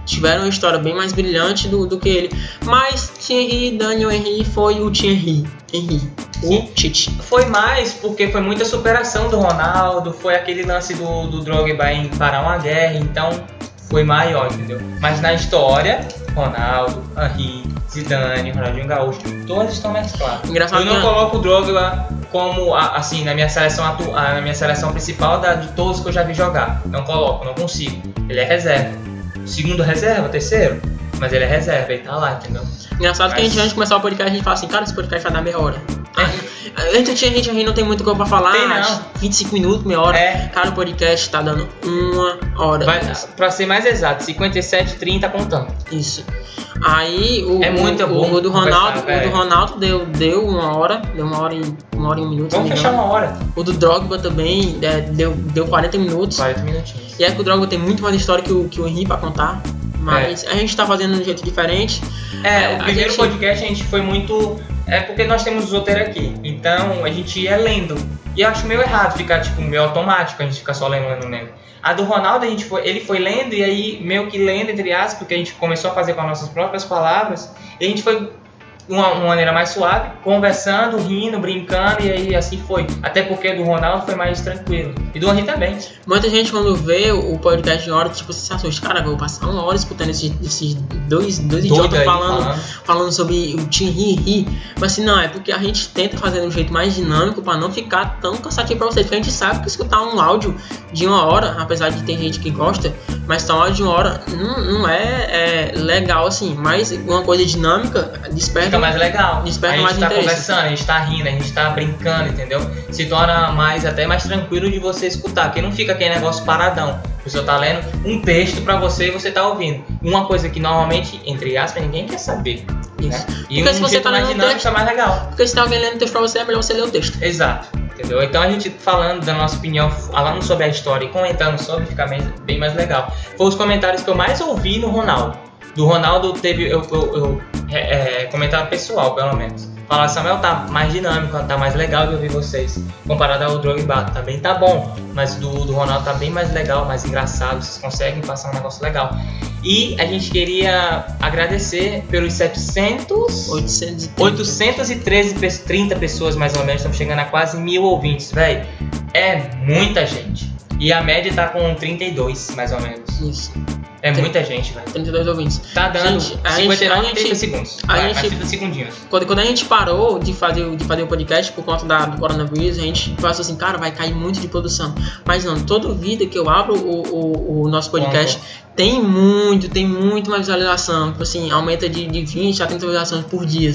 tiveram uma história bem mais brilhante do, do que ele. Mas Thierry, Daniel Henry foi o Thierry. Henry. O. Tite. Foi mais porque foi muita superação do Ronaldo, foi aquele lance do, do Drogba em parar uma guerra, então foi maior, entendeu? Mas na história, Ronaldo, Henry, Zidane, Ronaldinho Gaúcho, todos estão mesclados. Engraçado Eu não que- coloco o Drogba como assim na minha seleção atu- na minha seleção principal da, de todos que eu já vi jogar. Não coloco, não consigo. Ele é reserva. Segundo reserva, terceiro, mas ele é reserva, ele tá lá, entendeu? Engraçado que a gente, Mas- antes de começar o podcast, a gente fala assim, cara, esse podcast vai dar meia hora. Antes tinha gente Henry não tem muito coisa pra falar. Tem não. 25 minutos, meia hora. É. Cara, o podcast tá dando uma hora. Vai, pra ser mais exato, 57, 30 contando. Isso. Aí o, É muito o, bom o do Ronaldo, o do Ronaldo deu, deu uma hora, deu uma hora e uma hora e um minuto. Vamos fechar uma hora. O do Drogba também é, deu, deu 40 minutos. 40 minutinhos. E é que o Drogba tem muito mais história que o, que o Henry pra contar. Mas a gente tá fazendo de um jeito diferente. É, É, o primeiro gente- podcast a gente foi muito. É porque nós temos o roteiro aqui. Então a gente ia lendo. E eu acho meio errado ficar, tipo, meio automático, a gente ficar só lendo, lendo, lendo. A do Ronaldo, a gente foi, ele foi lendo e aí meio que lendo, entre aspas, porque a gente começou a fazer com as nossas próprias palavras. E a gente foi uma, uma maneira mais suave, conversando, rindo, brincando, e aí assim foi. Até porque do Ronaldo foi mais tranquilo. E do Henry também. Muita gente quando vê o podcast de hora, tipo, se assusta, cara, eu vou passar uma hora escutando esses, esses dois, dois idiotas falando, falando. falando sobre o Tim Ri Ri. Mas assim, não, é porque a gente tenta fazer de um jeito mais dinâmico pra não ficar tão cansativo pra vocês. Porque a gente sabe que escutar um áudio de uma hora, apesar de ter gente que gosta, mas tá um áudio de uma hora não, não é, é legal assim. Mas uma coisa dinâmica desperta Fica mais legal. Desperta a gente mais tá interesse. conversando, a gente tá rindo, a gente tá brincando, entendeu? Se torna mais até mais tranquilo de você escutar, porque não fica aquele negócio paradão. A pessoa tá lendo um texto pra você e você tá ouvindo. Uma coisa que normalmente, entre aspas, ninguém quer saber. isso. Né? E Porque um se você jeito tá lendo dinâmico texto- é mais legal. Porque se tem alguém lendo o texto pra você, é melhor você ler o texto. Exato. Entendeu? Então a gente falando da nossa opinião, falando sobre a história e comentando sobre, fica bem mais legal. Foi os comentários que eu mais ouvi no Ronaldo. Do Ronaldo teve eu, eu, eu é, é, comentário pessoal, pelo menos. Falar, Samuel tá mais dinâmico, tá mais legal de ouvir vocês. Comparado ao Drogba, também tá bom. Mas do, do Ronaldo tá bem mais legal, mais engraçado. Vocês conseguem passar um negócio legal. E a gente queria agradecer pelos 700... 830. 813, pe- 30 pessoas mais ou menos, estamos chegando a quase mil ouvintes, velho. É muita gente. E a média tá com 32, mais ou menos. Isso. É muita gente, velho. 32 ouvintes. Tá dando Gente, a 59, gente- a 30 gente- segundos. a Vai, gente- mais 30 segundinhos. Quando, quando a gente parou de fazer, de fazer o podcast por conta da, do coronavírus, a gente pensou assim, cara, vai cair muito de produção. Mas não, toda vida que eu abro o, o, o nosso podcast, tem muito, tem muito mais visualização. Tipo assim, aumenta de, de 20 a 30 visualizações por dia.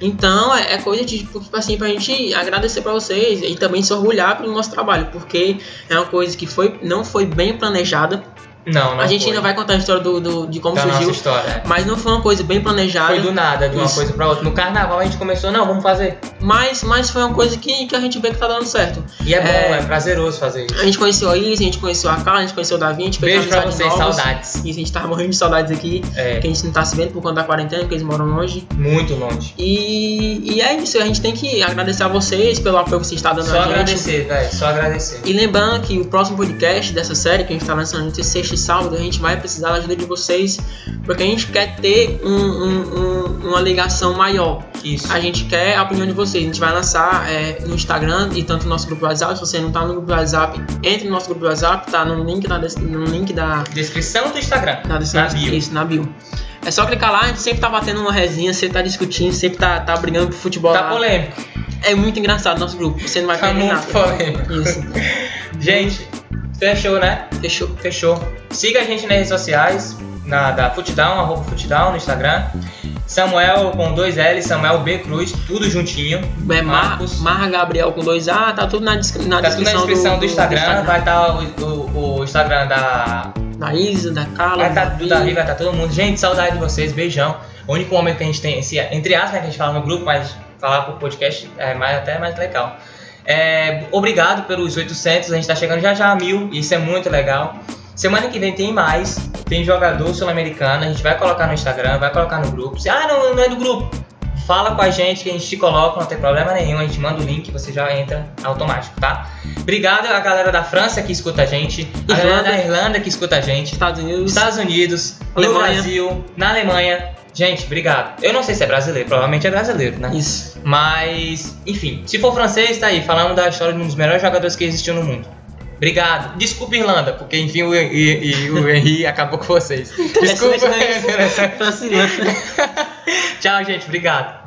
Então é, é coisa de, tipo assim, pra gente agradecer pra vocês e também se orgulhar pelo nosso trabalho, porque é uma coisa que foi, não foi bem planejada. Não, não a gente foi. ainda vai contar a história do, do- de como da surgiu, nossa história. mas não foi uma coisa bem planejada. Foi do nada, de uma Isso. coisa pra outra. No carnaval a gente começou, não, vamos fazer. Mas, mas foi uma coisa que, que a gente vê que tá dando certo. E é bom, É. é, prazeroso fazer isso. A gente conheceu a Is, a gente conheceu a Carla, a gente conheceu o Davi, a gente fez Beijo pra vocês, novas. saudades. Isso, a gente tava morrendo de saudades aqui, É, que a gente não tá se vendo por conta da quarentena, porque eles moram longe. muito longe. E, e é isso, a gente tem que agradecer a vocês pelo apoio que vocês estão dando Só a gente. agradecer, velho, só agradecer. E lembrando que o próximo podcast dessa série que a gente tá lançando entre sexta e sábado, a gente vai precisar da ajuda de vocês, porque a gente quer ter um- um- um- uma ligação maior. Isso. A gente quer a opinião de vocês. A gente vai lançar é, no Instagram e tanto no nosso grupo WhatsApp. Se você não tá no grupo WhatsApp, entre no nosso grupo WhatsApp, tá no link, na, no link da, Descrição do Instagram. na descrição. Na bio. Isso, na bio. É só clicar lá, a gente sempre tá batendo uma resinha, sempre tá discutindo, sempre tá, tá brigando pro futebol. Tá lá. polêmico. É muito engraçado o nosso grupo. Você não vai Tá perder muito nada. polêmico. Isso. Gente, fechou, né? Fechou. Fechou. Siga a gente nas redes sociais, na da Footdown, arroba Footdown no Instagram. Samuel com dois L, Samuel B Cruz, tudo juntinho. É Mar, Marcos. Marra Gabriel com dois A, tá tudo na, descri- na Tá tudo na descrição, descrição do, Instagram, vai estar o, o- o Instagram da. Da Isa, da Carla, Vai estar do tudo ali, vai estar todo mundo. Gente, saudade de vocês, beijão. O único momento que a gente tem, esse, entre aspas, né, que a gente fala no grupo, mas falar pro podcast é mais, até mais legal. É, obrigado pelos 800, a gente tá chegando já já a mil, isso é muito legal. Semana que vem tem mais, tem jogador sul-americano, a gente vai colocar no Instagram, vai colocar no grupo. Ah, não, não é do grupo, fala com a gente que a gente te coloca, não tem problema nenhum, a gente manda o link você já entra automático, tá? Obrigado a galera da França que escuta a gente, a galera Irlanda. da Irlanda que escuta a gente, Estados Unidos. Estados Unidos, no. Brasil, na Alemanha. Gente, obrigado. Eu não sei se é brasileiro, provavelmente é brasileiro, né? Isso. Mas, enfim, se for francês, tá aí, falando da história de um dos melhores jogadores que existiu no mundo. Obrigado. Desculpa, Irlanda, porque enfim o, e, e o Henry acabou com vocês. Desculpa. Interessante, né? Interessante. Tchau, gente. Obrigado.